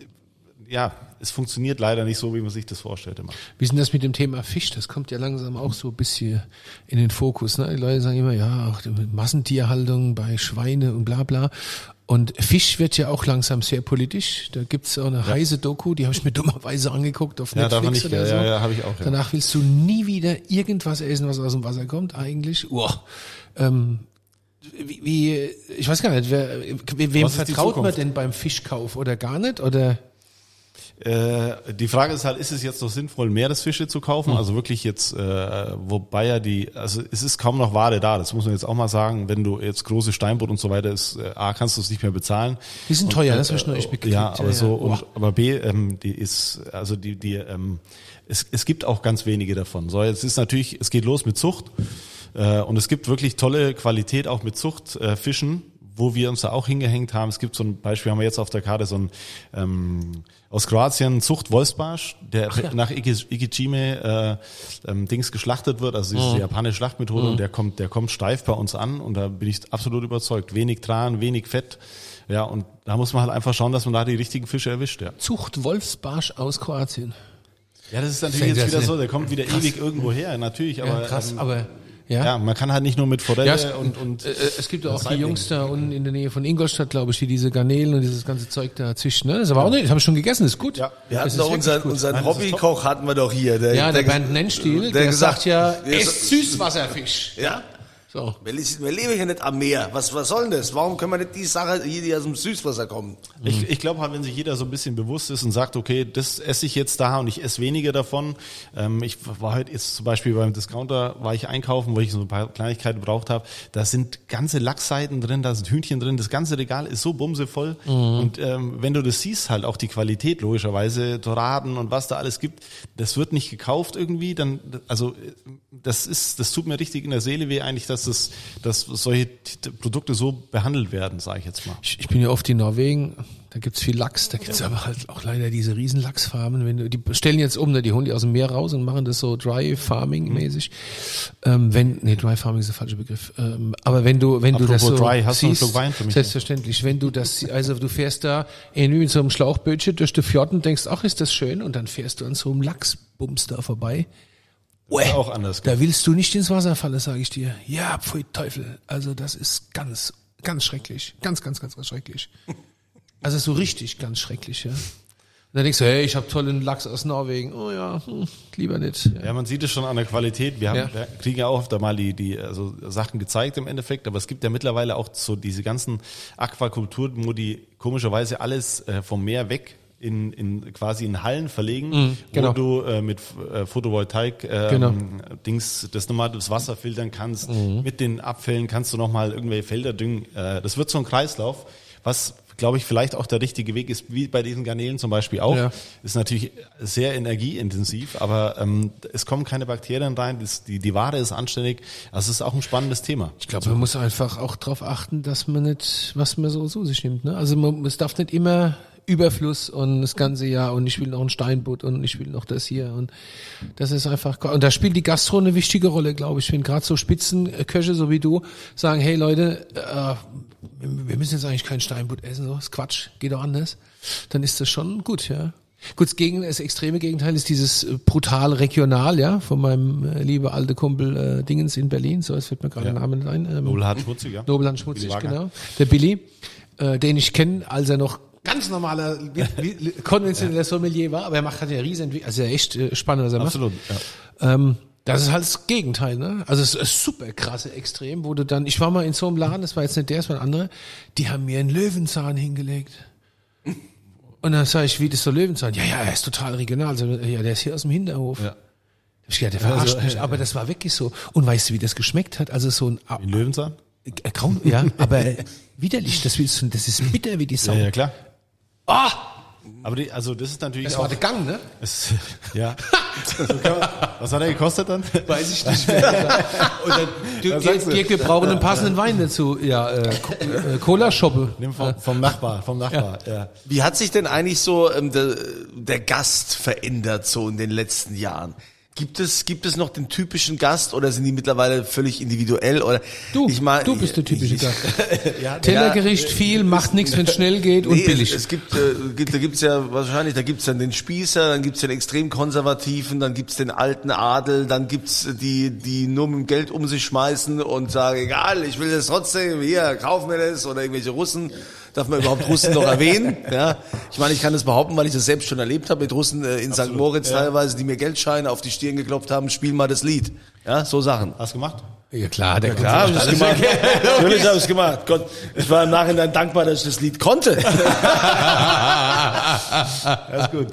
ja, es funktioniert leider nicht so, wie man sich das vorstellt immer. Wie ist denn das mit dem Thema Fisch? Das kommt ja langsam auch so ein bisschen in den Fokus. Ne? Die Leute sagen immer, ja, auch Massentierhaltung bei Schweine und bla bla. Und Fisch wird ja auch langsam sehr politisch. Da gibt's auch eine heiße Doku, die habe ich mir dummerweise angeguckt auf Ja, Netflix nicht, oder ja, so. ja, ja, habe ich auch, ja. Danach willst du nie wieder irgendwas essen, was aus dem Wasser kommt, eigentlich. Uah. Ähm, wie, wie, ich weiß gar nicht, wer, we- wem vertraut man denn beim Fischkauf oder gar nicht? Oder Äh, die Frage ist halt, ist es jetzt noch sinnvoll, Meeresfische zu kaufen? Also wirklich jetzt, äh, wobei ja die, also es ist kaum noch Ware da, das muss man jetzt auch mal sagen. Wenn du jetzt große Steinbutt und so weiter ist, äh, A, kannst du es nicht mehr bezahlen. Die sind Und, teuer, äh, das hab ich noch nicht mitgekriegt. Ja, aber Ja, so, ja. und, aber B, ähm, die ist, also die, die, ähm, es, es gibt auch ganz wenige davon. So, jetzt ist natürlich, es geht los mit Zucht. Äh, und es gibt wirklich tolle Qualität auch mit Zuchtfischen, äh, Fischen, wo wir uns da auch hingehängt haben. Es gibt so ein Beispiel, haben wir jetzt auf der Karte so ein ähm, aus Kroatien Zucht Wolfsbarsch, der nach Iki- Ikijime äh, ähm, Dings geschlachtet wird, also diese japanische Schlachtmethode und der kommt, der kommt steif bei uns an und da bin ich absolut überzeugt. Wenig Tran, wenig Fett. Ja, und da muss man halt einfach schauen, dass man da die richtigen Fische erwischt, ja. Zucht Wolfsbarsch aus Kroatien. Ja, das ist natürlich Fängt jetzt wieder so, der kommt wieder ewig irgendwo her, natürlich, aber, Ja, krass, ähm, aber ja. ja, man kann halt nicht nur mit Forelle Ja, es, und, und äh, es gibt ja auch die. Jungs da unten in der Nähe von Ingolstadt, glaube ich, die diese Garnelen und dieses ganze Zeug da zischen. Ne? Das ist aber auch nicht, das habe ich schon gegessen, das ist gut. Ja. Wir hatten doch unseren, unseren Hobbykoch hatten wir doch hier. Der, Ja, der, der, Bernd Nennstiel, der, der gesagt- sagt ja, der esst Süßwasserfisch. Ja. So. Wir, leben- wir leben hier nicht am Meer. Was, was soll denn das? Warum können wir nicht die Sache hier, die aus dem Süßwasser kommen? Ich, ich glaube halt, wenn sich jeder so ein bisschen bewusst ist und sagt, okay, das esse ich jetzt da und ich esse weniger davon. Ähm, ich war heute jetzt zum Beispiel beim Discounter, war ich einkaufen, wo ich so ein paar Kleinigkeiten gebraucht habe. Da sind ganze Lachsseiten drin, da sind Hühnchen drin. Das ganze Regal ist so bumsevoll. Und ähm, wenn du das siehst, halt auch die Qualität logischerweise, Doraden und was da alles gibt, das wird nicht gekauft irgendwie. Dann, also das ist, das tut mir richtig in der Seele weh eigentlich, dass das, dass solche Produkte so behandelt werden, sage ich jetzt mal. Ich, ich bin ja oft in Norwegen, da gibt's viel Lachs, da gibt's aber halt auch leider diese riesen Lachsfarmen. Wenn du, die stellen jetzt um, ne, die holen die aus dem Meer raus und machen das so Dry Farming mäßig. Ähm, wenn, nee, Dry Farming ist der falsche Begriff. Ähm, aber wenn du, wenn du das Apropos so Dry, hast du einen siehst, Schluck Wein für mich? selbstverständlich, wenn du das, also du fährst da irgendwie mit so einem Schlauchbötchen durch die Fjord und denkst, ach, ist das schön, und dann fährst du an so einem Lachsbums da vorbei. Das ist auch anders. Da willst du nicht ins Wasser fallen, sage ich dir. Ja, pfui Teufel. Also das ist ganz, ganz schrecklich. Ganz, ganz, ganz, ganz schrecklich. Also so richtig ganz schrecklich, ja. Und dann denkst du, hey, ich habe tollen Lachs aus Norwegen. Oh ja, hm, lieber nicht. Ja. Ja, man sieht es schon an der Qualität. Wir, haben, Ja. wir kriegen ja auch öfter mal die, die also Sachen gezeigt im Endeffekt, aber es gibt ja mittlerweile auch so diese ganzen Aquakulturen, wo die komischerweise alles äh, vom Meer weg in, in quasi in Hallen verlegen, genau. wo du äh, mit äh, Photovoltaik ähm, Genau. Dings das nochmal das Wasser filtern kannst. Mit den Abfällen kannst du nochmal irgendwelche Felder düngen. Äh, das wird so ein Kreislauf, was glaube ich vielleicht auch der richtige Weg ist, wie bei diesen Garnelen zum Beispiel auch. Ja. Ist natürlich sehr energieintensiv, aber ähm, es kommen keine Bakterien rein, das, die, die Ware ist anständig. Also es ist auch ein spannendes Thema. Ich glaube, man muss einfach auch darauf achten, dass man nicht, was man so zu sich nimmt. Ne? Also man, es darf nicht immer Überfluss und das ganze Jahr und ich will noch ein Steinbutt und ich will noch das hier und das ist einfach und da spielt die Gastro eine wichtige Rolle, glaube ich. Wenn gerade so Spitzenköche so wie du sagen, hey Leute, äh, wir müssen jetzt eigentlich kein Steinbutt essen, so ist Quatsch, geht doch anders, dann ist das schon gut, ja. Gut, das, Gegen, das extreme Gegenteil ist dieses äh, brutal regional, ja, von meinem äh, liebe alte Kumpel äh, Dingens in Berlin, so, es fällt mir gerade Ja. der Name nicht ein. Ähm, Nobelhart schmutzig, ja. Nobelhand Schmutzig, genau. Der Billy, äh, den ich kenne, als er noch ganz normaler, konventioneller Sommelier war, aber er macht halt ja riesen, also ja echt äh, spannend, was er Absolut. Ja. macht. Ähm, das ist halt das Gegenteil, ne? Also es ist super krasse Extrem, wo du dann, ich war mal in so einem Laden, das war jetzt nicht der, das war ein anderer, die haben mir einen Löwenzahn hingelegt. Und dann sage ich, wie das so Löwenzahn? Ja, ja, er ist total regional. Also, ja, der ist hier aus dem Hinterhof. Ja. Ich gedacht, der verarscht Also, mich, aber das war wirklich so. Und weißt du, wie das geschmeckt hat? Also so ein In Löwenzahn? äh, Grauen, ja, aber äh, widerlich, das das ist bitter wie die Sau. Ja, ja, klar. Ah, Aber die, also das ist natürlich das auch, war der Gang, ne? es, ja. So kann man, was hat er gekostet dann? Weiß ich nicht mehr. Und dann, du, Was Dirk? Dirk, wir brauchen einen passenden Wein dazu. Ja, äh, äh, Cola-Shoppe. Nimm vom, vom Nachbar, vom Nachbar, ja. Wie hat sich denn eigentlich so ähm, der, der Gast verändert so in den letzten Jahren? Gibt es, gibt es noch den typischen Gast oder sind die mittlerweile völlig individuell oder Du, ich mein, du bist der typische ich, Gast. Tellergericht viel, macht nichts, wenn es schnell geht und Nee, billig. Es, es gibt, äh, gibt, da gibt's ja wahrscheinlich, da gibt's dann den Spießer, dann gibt's den extrem konservativen, dann gibt's den alten Adel, dann gibt's die, die nur mit dem Geld um sich schmeißen und sagen, egal, ich will das trotzdem, hier, kauf mir das oder irgendwelche Russen. Darf man überhaupt Russen noch erwähnen? Ja, ich meine, ich kann das behaupten, weil ich das selbst schon erlebt habe mit Russen äh, in St. Moritz teilweise, die mir Geldscheine auf die Stirn geklopft haben, spiel mal das Lied. Ja, so Sachen. Hast du gemacht? Ja klar, der Ja, habe ich das gemacht. Natürlich habe ich es gemacht. Gott, ich war im Nachhinein dankbar, dass ich das Lied konnte. Das ist gut.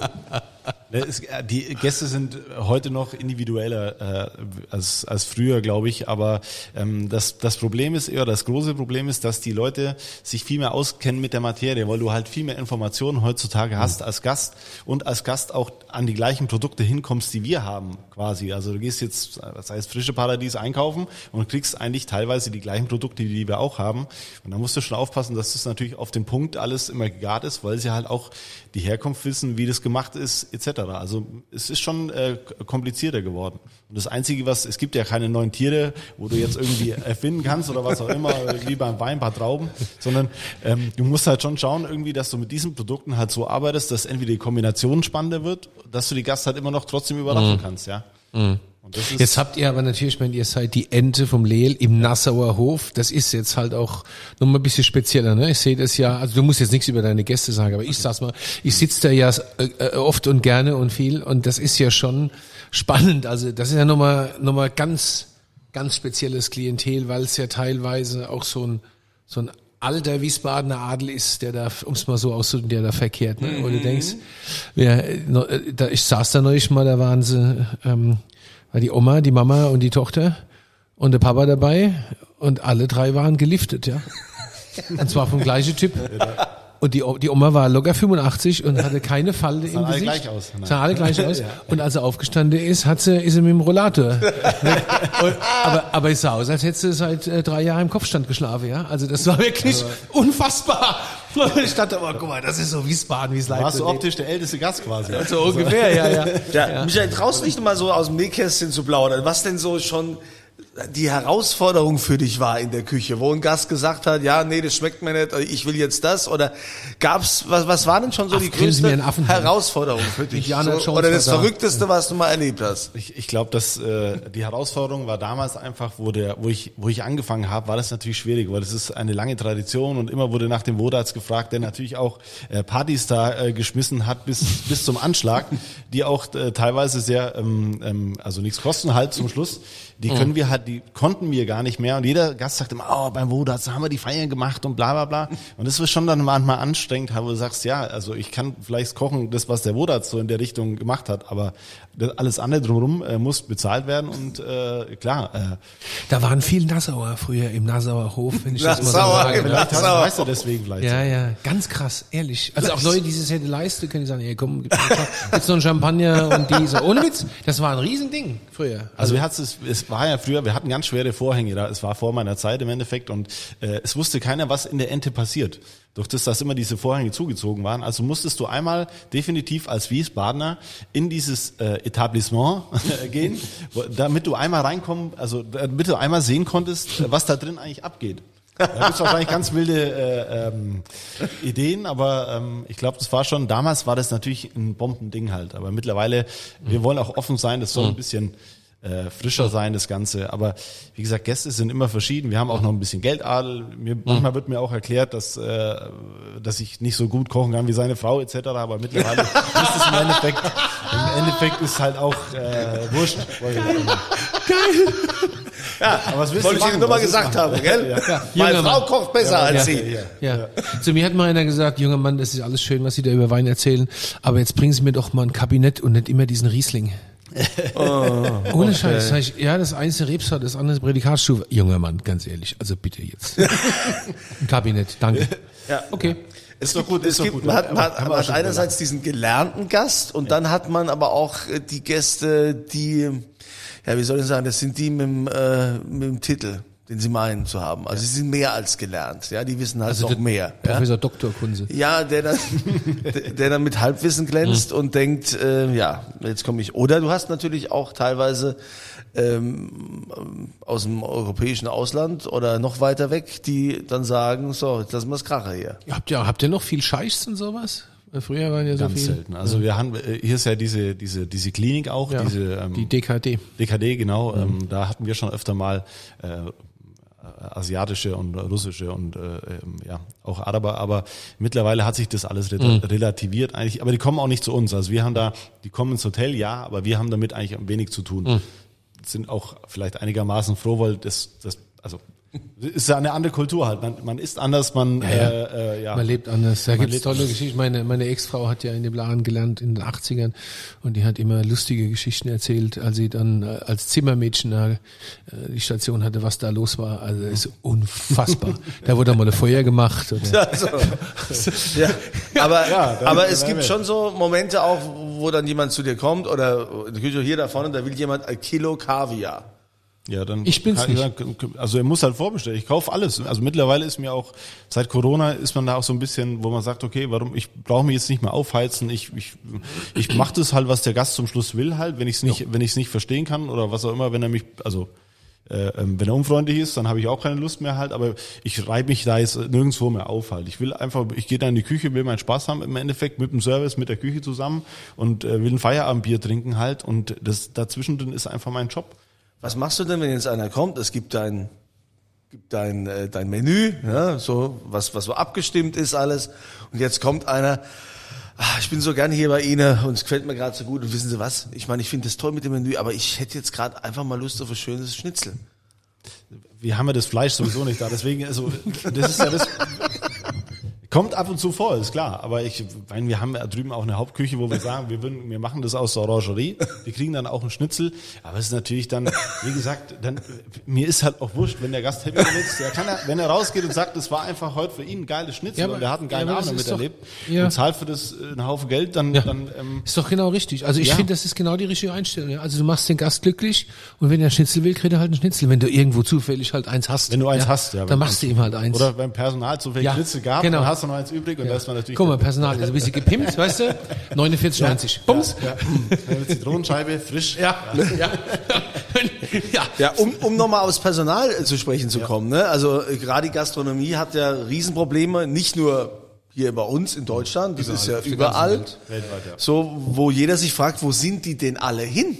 Ne, es- äh, Die Gäste sind heute noch individueller äh, als, als früher, glaube ich. Aber ähm, das, das Problem ist eher, das große Problem ist, dass die Leute sich viel mehr auskennen mit der Materie, weil du halt viel mehr Informationen heutzutage hast als Gast und als Gast auch an die gleichen Produkte hinkommst, die wir haben, quasi. Also du gehst jetzt, das heißt frische Paradies einkaufen und kriegst eigentlich teilweise die gleichen Produkte, die wir auch haben. Und da musst du schon aufpassen, dass das natürlich auf den Punkt alles immer gegart ist, weil sie halt auch die Herkunft wissen, wie das gemacht ist, etc. Also es ist schon äh, komplizierter geworden. Und das Einzige, was, es gibt ja keine neuen Tiere, wo du jetzt irgendwie erfinden kannst oder was auch immer, wie beim Wein, ein paar Trauben, sondern ähm, du musst halt schon schauen, irgendwie, dass du mit diesen Produkten halt so arbeitest, dass entweder die Kombination spannender wird, dass du die Gast halt immer noch trotzdem überraschen kannst, ja. Ist, Jetzt habt ihr aber natürlich, ich meine, ihr seid die Ente vom Lehl im Nassauer Hof. Das ist jetzt halt auch nochmal ein bisschen spezieller. Ne? Ich sehe das ja, also du musst jetzt nichts über deine Gäste sagen, aber ich sag's mal, ich sitze da ja äh, äh, oft und gerne und viel und das ist ja schon spannend. Also das ist ja nochmal noch mal ganz, ganz spezielles Klientel, weil es ja teilweise auch so ein, so ein alter Wiesbadener Adel ist, der da, um es mal so auszudrücken, der da verkehrt. Ne? Wo du denkst, wer, äh, ich saß da neulich mal, da waren sie, ähm, war die Oma, die Mama und die Tochter und der Papa dabei und alle drei waren geliftet, ja. Und zwar vom gleichen Typ. Und die, die Oma war locker 85 und hatte keine Falte im alle Gesicht. gleich aus. Nein. Sahen alle gleich aus. Und als er aufgestanden ist, hat sie, ist sie mit dem Rollator. Und, aber, aber es sah aus, als hätte sie seit äh, drei Jahren im Kopfstand geschlafen, ja. Also das war wirklich unfassbar. Ich dachte, oh, guck mal, das ist so Wiesbaden, wie es warst Leipzig du optisch der älteste Gast quasi. So ungefähr, ja, ja. Ja, Michael, traust du nicht mal so aus dem Nähkästchen zu plaudern, was denn so schon die Herausforderung für dich war in der Küche, wo ein Gast gesagt hat, ja, nee, das schmeckt mir nicht, ich will jetzt das, oder gab's, was, was war denn schon so Ach, die größte. Herausforderung für dich? So, oder das. Verrückteste, was du mal erlebt hast? Ich, ich glaube, dass äh, die Herausforderung war damals einfach, wo der, wo ich, wo ich angefangen habe, war das natürlich schwierig, weil das ist eine lange Tradition und immer wurde nach dem Wodarts gefragt, der natürlich auch äh, Partys da äh, geschmissen hat bis bis zum Anschlag, die auch äh, teilweise sehr, ähm, ähm, also nichts kosten halt zum Schluss. Die können wir halt, die konnten wir gar nicht mehr und jeder Gast sagt immer, oh, beim Wodarts haben wir die Feier gemacht und bla bla bla. Und das ist schon dann manchmal anstrengend, wo du sagst, ja, also ich kann vielleicht kochen, das was der Wodarts so in der Richtung gemacht hat, aber alles andere drumherum äh, muss bezahlt werden und äh, klar, äh, Da waren viele Nassauer früher im Nassauer Hof, wenn ich das mal so Nassauer, darf. vielleicht hast, Sauer. weißt du deswegen vielleicht. Ja, ja, ganz krass, ehrlich. Also auch Leute, die sich hätte leisten können, die sagen, ey, komm, gibt's noch- einen Champagner und die so. Ohne Witz, das war ein Riesending früher. Also wir hatten es, es war ja früher, wir hatten ganz schwere Vorhänge da, es war vor meiner Zeit im Endeffekt und äh, es wusste keiner, was in der Ente passiert. Durch das, dass immer diese Vorhänge zugezogen waren. Also musstest du einmal definitiv als Wiesbadener in dieses äh, Etablissement gehen, wo, damit du einmal reinkommen, also damit du einmal sehen konntest, was da drin eigentlich abgeht. Da gibt's wahrscheinlich ganz wilde äh, ähm, Ideen, aber ähm, ich glaube, das war schon, damals war das natürlich ein Bombending halt. Aber mittlerweile, wir wollen auch offen sein, das soll ein bisschen äh, frischer sein, das Ganze. Aber wie gesagt, Gäste sind immer verschieden. Wir haben auch noch ein bisschen Geldadel. Mir, manchmal wird mir auch erklärt, dass, äh, dass ich nicht so gut kochen kann wie seine Frau etc. Aber mittlerweile ist es im Endeffekt, im Endeffekt ist halt auch äh, wurscht. Weil, ähm, Ja, aber was willst wollte du ich machen? dir nur mal Was willst du gesagt haben, gell? Ja. Meine Junger Frau Mann. kocht besser als sie. Ja. Zu mir hat mal einer gesagt, junger Mann, das ist alles schön, was Sie da über Wein erzählen, aber jetzt bringen Sie mir doch mal ein Kabinett und nicht immer diesen Riesling. Ohne Scheiß. Sag ich, ja, das eine ist eine Rebsort, das andere ist Prädikatsstufe. Junger Mann, ganz ehrlich, also bitte jetzt. ein Kabinett, danke. Ja. Okay. Es doch gut, es ist doch gut. man hat, man hat, man hat einerseits diesen gelernten Gast und dann hat man aber auch äh, die Gäste, die, ja, wie soll ich sagen, das sind die mit dem, äh, mit dem Titel. Den sie meinen zu haben. Also sie sind mehr als gelernt, ja, die wissen halt Also noch mehr. Ja? Professor Dr. Kunze. Ja, der dann, der- dann mit Halbwissen glänzt Mhm. und denkt, äh, ja, jetzt komme ich. Oder du hast natürlich auch teilweise ähm, aus dem europäischen Ausland oder noch weiter weg, die dann sagen, so, jetzt lassen wir das Kracher hier. Habt ihr, habt ihr noch viel Scheichs und sowas? Früher waren ja so Ganz viel. selten. Also wir haben, äh, hier ist ja diese, diese, diese Klinik auch, Ja, diese ähm, die DKD. DKD, genau. Ähm, da hatten wir schon öfter mal äh, asiatische und russische und äh, ähm, ja auch Araber, aber mittlerweile hat sich das alles re relativiert eigentlich. Aber die kommen auch nicht zu uns. Also wir haben da, die kommen ins Hotel, ja, aber wir haben damit eigentlich wenig zu tun. Sind auch vielleicht einigermaßen froh, weil das, das also ist ja eine andere Kultur halt. Man, man ist anders, man ja. Äh, äh, ja. Man lebt anders. Da gibt's lebt tolle. Geschichten. Meine, meine Ex-Frau hat ja in dem Laden gelernt in den 80ern und die hat immer lustige Geschichten erzählt, als sie dann äh, als Zimmermädchen da, äh, die Station hatte, was da los war. Also das ist unfassbar. da wurde mal ein Feuer gemacht. Oder, Also, ja, aber, Ja, dann- aber es dann gibt schon so Momente auch, wo dann jemand zu dir kommt oder in der Küche hier da vorne, da will jemand ein Kilo Kaviar. Ja, dann Ich bin's kann nicht. Also er muss halt vorbestellen. Ich kaufe alles. Also mittlerweile ist mir auch seit Corona ist man da auch so ein bisschen, wo man sagt, okay, warum ich brauche mich jetzt nicht mehr aufheizen. Ich ich ich mache das halt, was der Gast zum Schluss will halt. Wenn ich es nicht wenn ich es nicht verstehen kann oder was auch immer, wenn er mich also äh, ähm, wenn er unfreundlich ist, dann habe ich auch keine Lust mehr halt, aber ich reibe mich da jetzt nirgendwo mehr auf halt. Ich will einfach, ich gehe da in die Küche, will meinen Spaß haben im Endeffekt mit dem Service, mit der Küche zusammen und äh, will ein Feierabendbier trinken halt und das dazwischen drin ist einfach mein Job. Was machst du denn, wenn jetzt einer kommt? Es gibt dein, gibt dein, äh, dein Menü, ja, so was, was so abgestimmt ist alles. Und jetzt kommt einer. Ah, ich bin so gerne hier bei Ihnen und es gefällt mir gerade so gut. Und wissen Sie was? Ich meine, ich finde das toll mit dem Menü, aber ich hätte jetzt gerade einfach mal Lust auf ein schönes Schnitzel. wir haben ja das Fleisch sowieso nicht da. Deswegen, also, das ist ja das. Kommt ab und zu vor, ist klar. Aber ich meine, wir haben ja drüben auch eine Hauptküche, wo wir sagen, wir, würden, wir machen das aus der Orangerie. Wir kriegen dann auch einen Schnitzel. Aber es ist natürlich dann, wie gesagt, dann, mir ist halt auch wurscht, wenn der Gast happy ist. Der kann ja, wenn er rausgeht und sagt, das war einfach heute für ihn ein geiles Schnitzel Ja, aber- und der hat einen geilen ja, Abend das damit ist doch- erlebt ja. und zahlt für das äh, einen Haufen Geld, dann, Ja. dann ähm, Ist doch genau richtig. Also ich finde, das ist genau die richtige Einstellung. Also du machst den Gast glücklich und wenn er Schnitzel will, kriegt er halt einen Schnitzel. Wenn du irgendwo zufällig halt eins hast. wenn du eins hast, ja. Dann machst du ihm halt eins. Oder beim Personal zu viel Ja, Schnitzel gab, genau. dann hast noch eins übrig und da ist man natürlich. Guck mal, Personal ist ein bisschen gepimpt, weißt du? 49,90. Bums. Ja, Eine Zitronenscheibe, frisch. Ja. Ja. ja. Ja, um, um nochmal aufs Personal äh, zu sprechen zu kommen. Ne? Also äh, gerade die Gastronomie hat ja Riesenprobleme, nicht nur hier bei uns in Deutschland, das ist ja überall. Welt. Weltweit, ja. So, wo jeder sich fragt, wo sind die denn alle hin?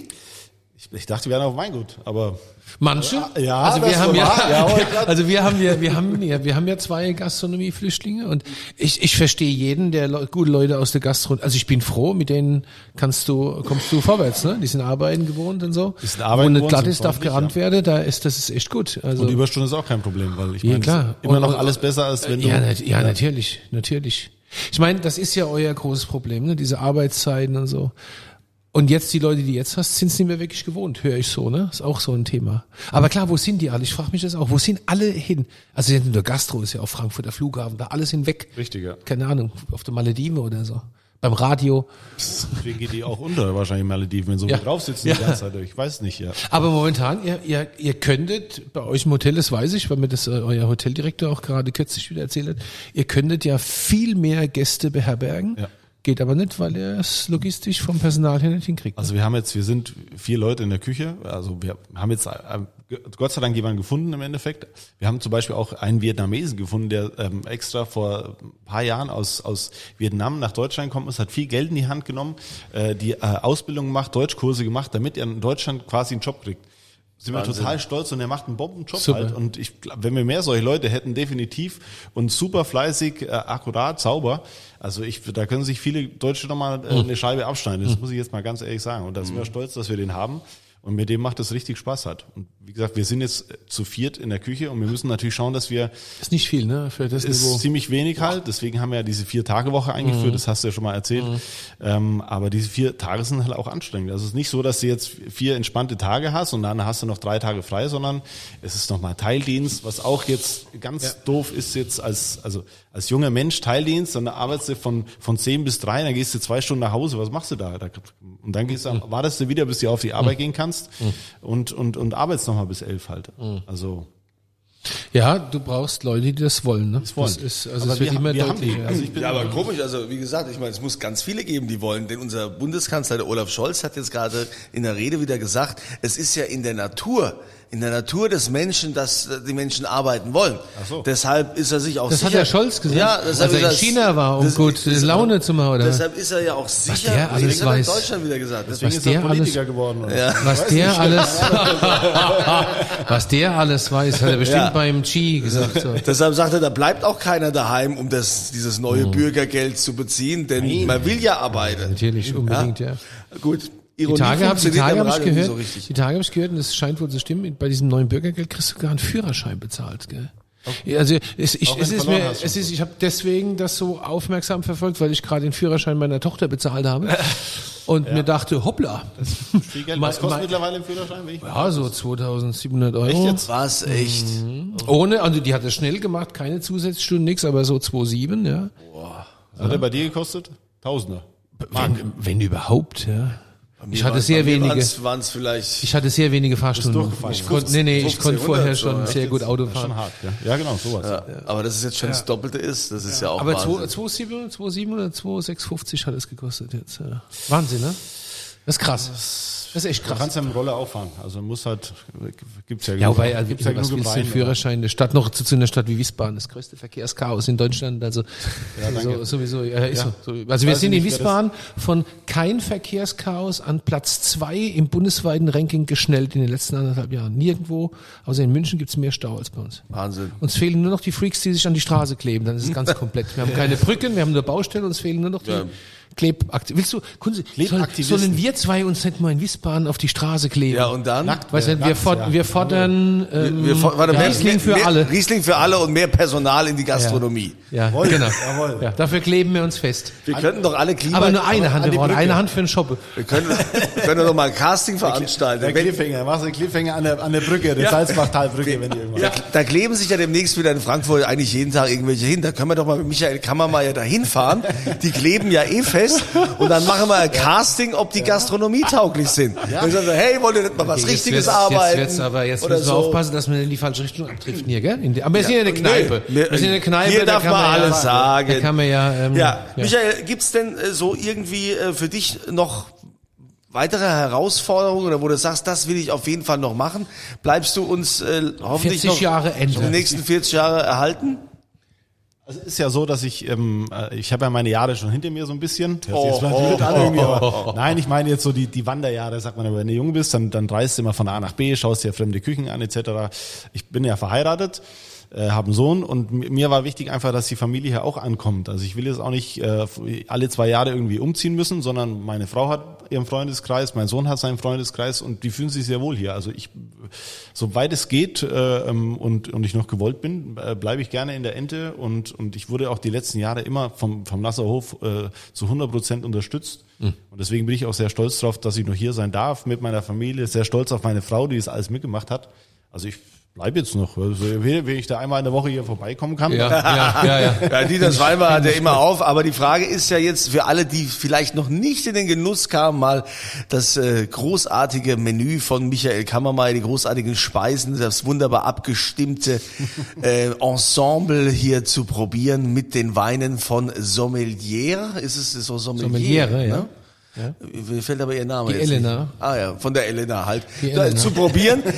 Ich, ich dachte, wir wären auf Weingut, aber Manche? Ja, also wir haben ja, ja, also wir haben ja, wir haben ja, wir haben ja zwei Gastronomieflüchtlinge und ich, ich verstehe jeden, der Le gute Leute aus der Gastronomie, also ich bin froh, mit denen kannst du, kommst du vorwärts, ne? Die sind arbeiten gewohnt und so. Die sind arbeiten Wo gewohnt, glatt ist, darf gerannt ja. werden, da ist, das ist echt gut. Also, und Überstunde ist auch kein Problem, weil ich Ja, meine, klar. es ist immer Und- noch alles besser, als wenn du. ja, ja, natürlich, natürlich. Ich meine, das ist ja euer großes Problem, ne? Diese Arbeitszeiten und so. Und jetzt die Leute, die jetzt hast, sind es nicht mehr wirklich gewohnt, höre ich so, ne? Ist auch so ein Thema. Aber klar, wo sind die alle? Ich frage mich das auch. Wo sind alle hin? Also nicht nur Gastro ist ja auch Frankfurter Flughafen, da alle sind weg. Richtig, ja. Keine Ahnung, auf der Malediven oder so. Beim Radio. Deswegen geht die auch unter, wahrscheinlich in Malediven, wenn so Ja. ja. drauf sitzen Ja. die ganze Zeit. Ich weiß nicht, ja. Aber momentan, ihr, ihr, ihr könntet bei euch im Hotel, das weiß ich, weil mir das äh, euer Hoteldirektor auch gerade kürzlich wieder erzählt hat, ihr könntet ja viel mehr Gäste beherbergen. Ja. Geht aber nicht, weil er es logistisch vom Personal her nicht hinkriegt. Also wir haben jetzt, wir sind vier Leute in der Küche. Also wir haben jetzt äh, Gott sei Dank jemanden gefunden im Endeffekt. Wir haben zum Beispiel auch einen Vietnamesen gefunden, der ähm, extra vor ein paar Jahren aus, aus Vietnam nach Deutschland gekommen ist, hat viel Geld in die Hand genommen, äh, die äh, Ausbildung gemacht, Deutschkurse gemacht, damit er in Deutschland quasi einen Job kriegt. Sind wir total stolz und er macht einen Bombenjob Super. halt. Und ich wenn wir mehr solche Leute hätten, definitiv und super fleißig, äh, akkurat, sauber. Also ich, da können sich viele Deutsche nochmal äh, eine Scheibe abschneiden. Das muss ich jetzt mal ganz ehrlich sagen. Und da sind wir stolz, dass wir den haben. Und mit dem macht es richtig Spaß hat. Und wie gesagt, wir sind jetzt äh, zu viert in der Küche und wir müssen natürlich schauen, dass wir ist nicht viel, ne? Für das ist Niveau. ziemlich wenig halt, deswegen haben wir ja diese Vier-Tage-Woche eingeführt, das hast du ja schon mal erzählt. Ähm, aber diese vier Tage sind halt auch anstrengend. Also es ist nicht so, dass du jetzt vier entspannte Tage hast und dann hast du noch drei Tage frei, sondern es ist nochmal Teildienst, was auch jetzt ganz doof ist jetzt als, also als junger Mensch Teildienst, dann arbeitest du von, von zehn bis drei, dann gehst du zwei Stunden nach Hause, was machst du da? und dann gehst du, wartest du wieder, bis du auf die Arbeit gehen kannst und, und, und arbeitest nochmal bis elf halt. Also, Ja, du brauchst Leute, die das wollen. Ne? wollen. Das ist, also Aber es wird wir- immer wir haben deutlicher. die. Also ich bin Ja, aber komisch, also wie gesagt, ich meine, es muss ganz viele geben, die wollen, denn unser Bundeskanzler, der Olaf Scholz, hat jetzt gerade in der Rede wieder gesagt, es ist ja in der Natur, in der Natur des Menschen, dass äh, die Menschen arbeiten wollen. Ach so. Deshalb ist er sich auch Das hat sicher. der Scholz gesagt, ja, als deshalb er ist in das- China war, um das- gut das- Laune zu machen, oder? Deshalb ist er ja auch sicher. der alles deswegen hat er in weiß. Deutschland wieder gesagt. Deswegen Was ist er der Politiker alles- geworden. Oder? Ja. Was der alles, was der alles weiß, hat er bestimmt Ja. beim Chi gesagt. So. Deshalb sagt er, da bleibt auch keiner daheim, um das, dieses neue Mhm. Bürgergeld zu beziehen, denn man will ja arbeiten. Natürlich, unbedingt, ja. Gut. Die Ironie Tage habe die Tage am hab ich gehört, so die Tage habe ich gehört, und es scheint wohl zu stimmen, bei diesem neuen Bürgergeld kriegst du sogar einen Führerschein bezahlt, gell? Ja, Also es, ich, es ist mir, es ist, ich habe deswegen das so aufmerksam verfolgt, weil ich gerade den Führerschein meiner Tochter bezahlt habe und mir dachte, hoppla, Viel Geld. Was kostet mittlerweile im Führerschein? Wenn ich ja so 2.700 Euro. Echt jetzt? Was echt? Ohne, also die hat es schnell gemacht, keine Zusatzstunden, nix, aber so 2,7, ja. Was hat er bei dir gekostet? Tausender. Wenn, wenn überhaupt, ja. Ich hatte sehr wenige. Waren es vielleicht. Ich hatte sehr wenige Fahrstunden. Ich konnte, nee, nee, ich 15, konnte vorher 100 so, schon ja. sehr gut Auto fahren. Schon hart, ja. Ja, genau, sowas. Ja, aber dass es jetzt schon das Doppelte ist, das ist ja auch Aber Wahnsinn. 2,7 2,7 oder 2,650 hat es gekostet jetzt. Ja. Wahnsinn, ne? Das ist krass. Das ist echt Du krass. kannst ja mit dem Roller auch fahren. Also muss halt, gibt's ja Ja, wobei, also, gibt's ja was willst du Führerschein in der Stadt noch zu, zu einer Stadt wie Wiesbaden? Das größte Verkehrschaos in Deutschland. Also so, sowieso, ja, ist Ja. So. So. Also wir sind in Wiesbaden von kein Verkehrschaos an Platz zwei im bundesweiten Ranking geschnellt in den letzten anderthalb Jahren. Nirgendwo, außer in München gibt's mehr Stau als bei uns. Wahnsinn. Uns fehlen nur noch die Freaks, die sich an die Straße kleben. Dann ist es ganz komplett. Wir haben keine Brücken, wir haben nur Baustelle, uns fehlen nur noch die Ja. Klebaktivisten. Willst du, Kunze, soll, sollen wir zwei uns nicht mal in Wiesbaden auf die Straße kleben? Ja, und dann? Nackt. Weißt du, wir, Nackt, ford, ja. wir fordern ähm, Wir, wir, warte, mehr, Riesling für mehr, alle. Riesling für alle und mehr Personal in die Gastronomie. Ja, Jawohl, genau. jawohl. Ja, dafür kleben wir uns fest. Wir könnten doch alle Klima... Aber nur eine Hand, an wir brauchen eine Hand für einen Shoppe. Wir können, können doch mal ein Casting veranstalten. Der Cliffhanger, machst du den Cliffhanger an der, an der Brücke, der Salzbachtalbrücke, wenn die irgendwann. Da, da kleben sich ja demnächst wieder in Frankfurt eigentlich jeden Tag irgendwelche hin. Da können wir doch mal mit Michael Kammermeier da hinfahren. Die kleben ja eh fest. Und dann machen wir ein Casting, ob die Gastronomie tauglich sind. Dann sagen wir, hey, wollt ihr nicht mal was Jetzt Richtiges wird's- arbeiten? Jetzt wird's aber jetzt müssen wir so. aufpassen, dass wir in die falsche Richtung abdriften hier, gell? Die, aber wir sind ja in der Nee, Kneipe. wir- wir sind in der Kneipe. hier da darf man ja, alles sagen. Da kann man ja, ähm, Ja, Michael, gibt's denn äh, so irgendwie äh, für dich noch weitere Herausforderungen oder wo du sagst, das will ich auf jeden Fall noch machen? Bleibst du uns äh, hoffentlich 40 noch Jahre Ende. die nächsten 40 Jahre erhalten? Also ist ja so, dass ich, ähm, äh, ich habe ja meine Jahre schon hinter mir so ein bisschen. Oh, oh, an oh, nein, ich meine jetzt so die, die Wanderjahre, sagt man, wenn du jung bist, dann, dann reist du immer von A nach B, schaust dir fremde Küchen an etc. Ich bin ja verheiratet, äh, habe einen Sohn und mi- mir war wichtig einfach, dass die Familie hier auch ankommt. Also ich will jetzt auch nicht äh, alle zwei Jahre irgendwie umziehen müssen, sondern meine Frau hat ihren Freundeskreis, mein Sohn hat seinen Freundeskreis und die fühlen sich sehr wohl hier. Also ich, soweit es geht äh, ähm, und, und ich noch gewollt bin, äh, bleibe ich gerne in der Ente und, und ich wurde auch die letzten Jahre immer vom, vom Nasser Hof äh, zu 100 Prozent unterstützt. Und deswegen bin ich auch sehr stolz drauf, dass ich noch hier sein darf mit meiner Familie, sehr stolz auf meine Frau, die es alles mitgemacht hat. Also ich bleibe jetzt noch, also, wenn ich da einmal in der Woche hier vorbeikommen kann. Ja, ja, ja, ja. Ja, Dieter Schweiber hat ja immer auf, aber die Frage ist ja jetzt für alle, die vielleicht noch nicht in den Genuss kamen, mal das äh, großartige Menü von Michael Kammermeier, die großartigen Speisen, das wunderbar abgestimmte äh, Ensemble hier zu probieren mit den Weinen von Sommelier. Ist es so Sommelier? Sommeliere, ja. Ne? Mir fällt aber ihr Name Die jetzt Elena. Nicht. Ah ja, von der Elena halt. Die Elena. zu probieren.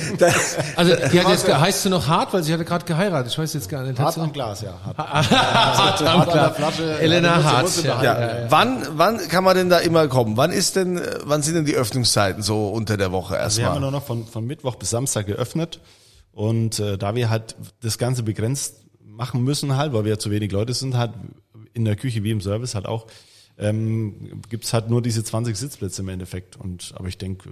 Also, die hat jetzt, heißt sie noch hart, weil sie hatte gerade geheiratet. Ich weiß jetzt gar nicht. Hart am Glas, ja. Hart. Hart am Glas. Flasche. Elena Ja, Hart. Ja, ja, Ja. ja. Wann, wann kann man denn da immer kommen? Wann ist denn, wann sind denn die Öffnungszeiten so unter der Woche Wir haben ja erstmal? nur noch von, von Mittwoch bis Samstag geöffnet. Und äh, da wir halt das Ganze begrenzt machen müssen, halt, weil wir zu wenig Leute sind, halt in der Küche wie im Service halt auch, ähm, gibt's halt nur diese 20 Sitzplätze im Endeffekt. Und aber ich denke,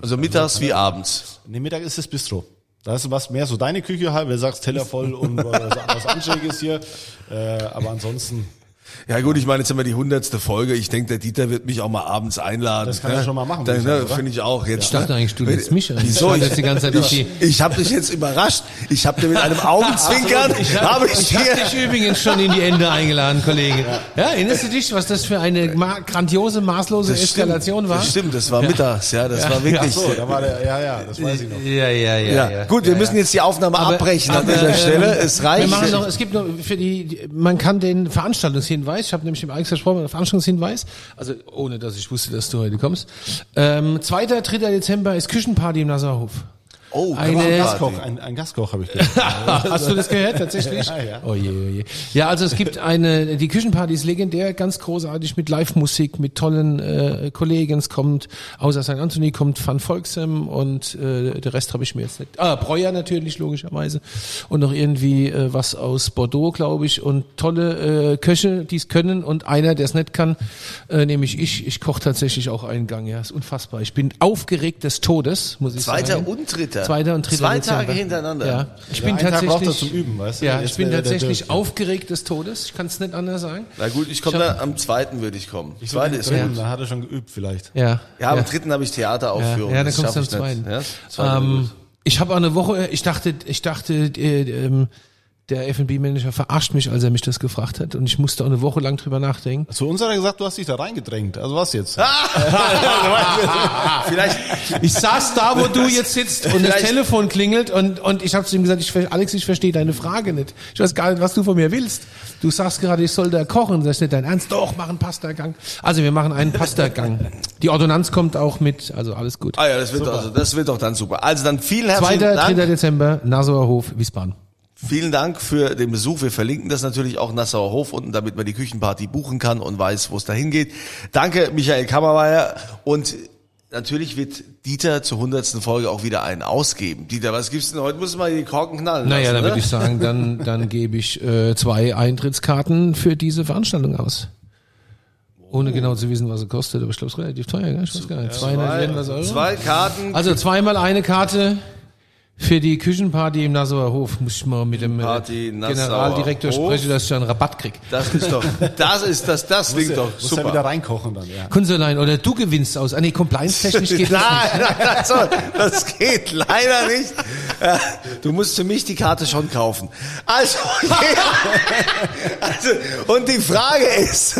Also mittags wie abends. nee, Mittag ist das Bistro. Da ist was mehr so deine Küche halt, wenn du sagst Teller voll und was, was Anständiges hier. Äh, aber ansonsten Ja gut, ich meine, jetzt haben wir die hundertste Folge. Ich denke, der Dieter wird mich auch mal abends einladen. Das kann er ne? schon mal machen, Da- würde ich ne? Finde ich auch. Jetzt, Ich dachte eigentlich, du lädst mich ein. Wieso? Ich Ich, die ganze Zeit auf die- ich, ich habe dich jetzt überrascht. Ich habe dir mit einem Augenzwinkern, habe ich Ich habe dir... dich übrigens schon in die Ende eingeladen, Kollege. Ja, erinnerst du dich, was das für eine ma grandiose, maßlose Das stimmt, Eskalation war? Das stimmt, das war mittags, ja, das war wirklich... So, da war der, ja, ja, das weiß ich noch. Ja, ja, ja. ja. Gut, wir müssen jetzt die Aufnahme Aber- abbrechen an aber, dieser ähm, Stelle. Es reicht. Wir machen noch, es gibt noch für die, man kann den Veranstaltungshinweis, ich habe nämlich im Alex versprochen, Veranstaltungshinweis, also ohne dass ich wusste, dass du heute kommst. Ähm, 2. 3. Dezember ist Küchenparty im Nassauhof. Oh, eine- Ein Party. Gastkoch, ein, ein Gastkoch habe ich gehört. Hast du das gehört tatsächlich? Ja, ja. Oh je, oh je. Ja, also es gibt eine, die Küchenparty ist legendär, ganz großartig mit Live-Musik, mit tollen äh, Kollegen. Es kommt außer St. Anthony kommt Van Volksem und äh, der Rest habe ich mir jetzt nicht. Ah, Breuer natürlich logischerweise und noch irgendwie äh, was aus Bordeaux, glaube ich, und tolle äh, Köche, die es können und einer, der es nicht kann, äh, nämlich ich. Ich koche tatsächlich auch einen Gang. Ja, ist unfassbar. Ich bin aufgeregt des Todes, muss ich Zweiter sagen. und dritter. Zweiter und dritter Zwei Dezember. Tage hintereinander. Ja, ich Ja, bin tatsächlich zum Üben, weißt du? Ja, ich bin tatsächlich aufgeregt des Todes. Ich kann es nicht anders sagen. Na gut, ich komme dann am zweiten würde ich kommen. Ich Zweite ist gut. Da hat er schon geübt vielleicht. Ja. Ja, am ja. dritten habe ich Ja, Theateraufführung. ja dann Das kommst du am zweiten. Ja, ähm, gut. ich habe auch eine Woche, ich dachte, ich dachte, äh, ähm, der F&B-Manager verarscht mich, als er mich das gefragt hat. Und ich musste auch eine Woche lang drüber nachdenken. Zu uns hat er gesagt, du hast dich da reingedrängt. Also was jetzt? Vielleicht, Ich saß da, wo du jetzt sitzt und das Vielleicht- Telefon klingelt und, und ich habe zu ihm gesagt, ich, Alex, ich verstehe deine Frage nicht. Ich weiß gar nicht, was du von mir willst. Du sagst gerade, ich soll da kochen. Das ist nicht dein Ernst. Doch, mach einen Pastagang. Also wir machen einen Pastagang. Die Ordonnanz kommt auch mit, also alles gut. ah ja, das wird, also, das wird doch dann super. Also dann vielen herzlichen 2. 3. Dank. Dezember, Nassauer Hof, Wiesbaden. Vielen Dank für den Besuch. Wir verlinken das natürlich auch Nassauer Hof unten, damit man die Küchenparty buchen kann und weiß, wo es dahin geht. Danke, Michael Kammermeier. Und natürlich wird Dieter zur hundertsten Folge auch wieder einen ausgeben. Dieter, was gibt's denn heute? Muss mal die Korken knallen. Naja, lassen, dann ne? würde ich sagen, dann, dann gebe ich äh, zwei Eintrittskarten für diese Veranstaltung aus. Ohne genau zu wissen, was es kostet, aber ich glaube, es ist relativ teuer, gell? Ich weiß gar nicht. 200 irgendwas Euro. Zwei Karten. Also zweimal eine Karte für die Küchenparty im Nassauer Hof. Muss ich mal mit dem äh, Party Generaldirektor Hof. sprechen, dass ich einen Rabatt krieg. Das ist doch, das ist das, das klingt doch Muss er wieder super. reinkochen dann, ja. Kunstelein, oder du gewinnst aus. Ah, nee, compliance-technisch geht das Nein, nein, das geht leider nicht. Du musst für mich die Karte schon kaufen. Also, also, und die Frage ist,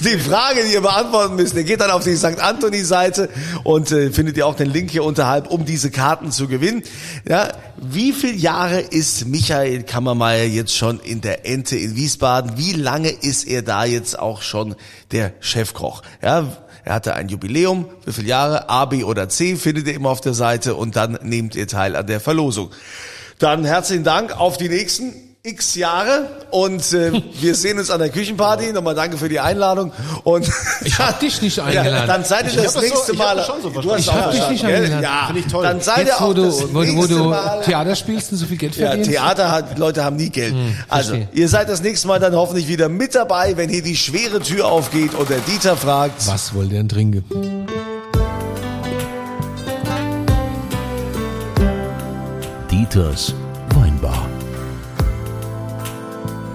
die Frage, die ihr beantworten müsst, ihr geht dann auf die St. Anthony-Seite und äh, findet ihr auch den Link hier unterhalb, um diese Karten zu gewinnen. Ja, wie viele Jahre ist Michael Kammermeier jetzt schon in der Ente in Wiesbaden? Wie lange ist er da jetzt auch schon der Chefkoch? Ja, er hatte ein Jubiläum. Wie viele Jahre? A, B oder C findet ihr immer auf der Seite und dann nehmt ihr teil an der Verlosung. Dann herzlichen Dank auf die nächsten x Jahre und äh, wir sehen uns an der Küchenparty. Nochmal danke für die Einladung und Ich hab dich nicht eingeladen. Ja, dann seid ihr Ich das hab so- nächste ich hab Mal. schon so du hast Ich hab dich nicht eingeladen. Ja, Finde ich toll. Dann seid ihr auch wo du, das wo, wo nächste du Mal. Theater spielst und so viel Geld Ja, verdienst. Theater hat, Leute haben nie Geld. also, verstehe. ihr seid das nächste Mal dann hoffentlich wieder mit dabei, wenn hier die schwere Tür aufgeht und der Dieter fragt. Was wollt ihr denn trinken? Dieters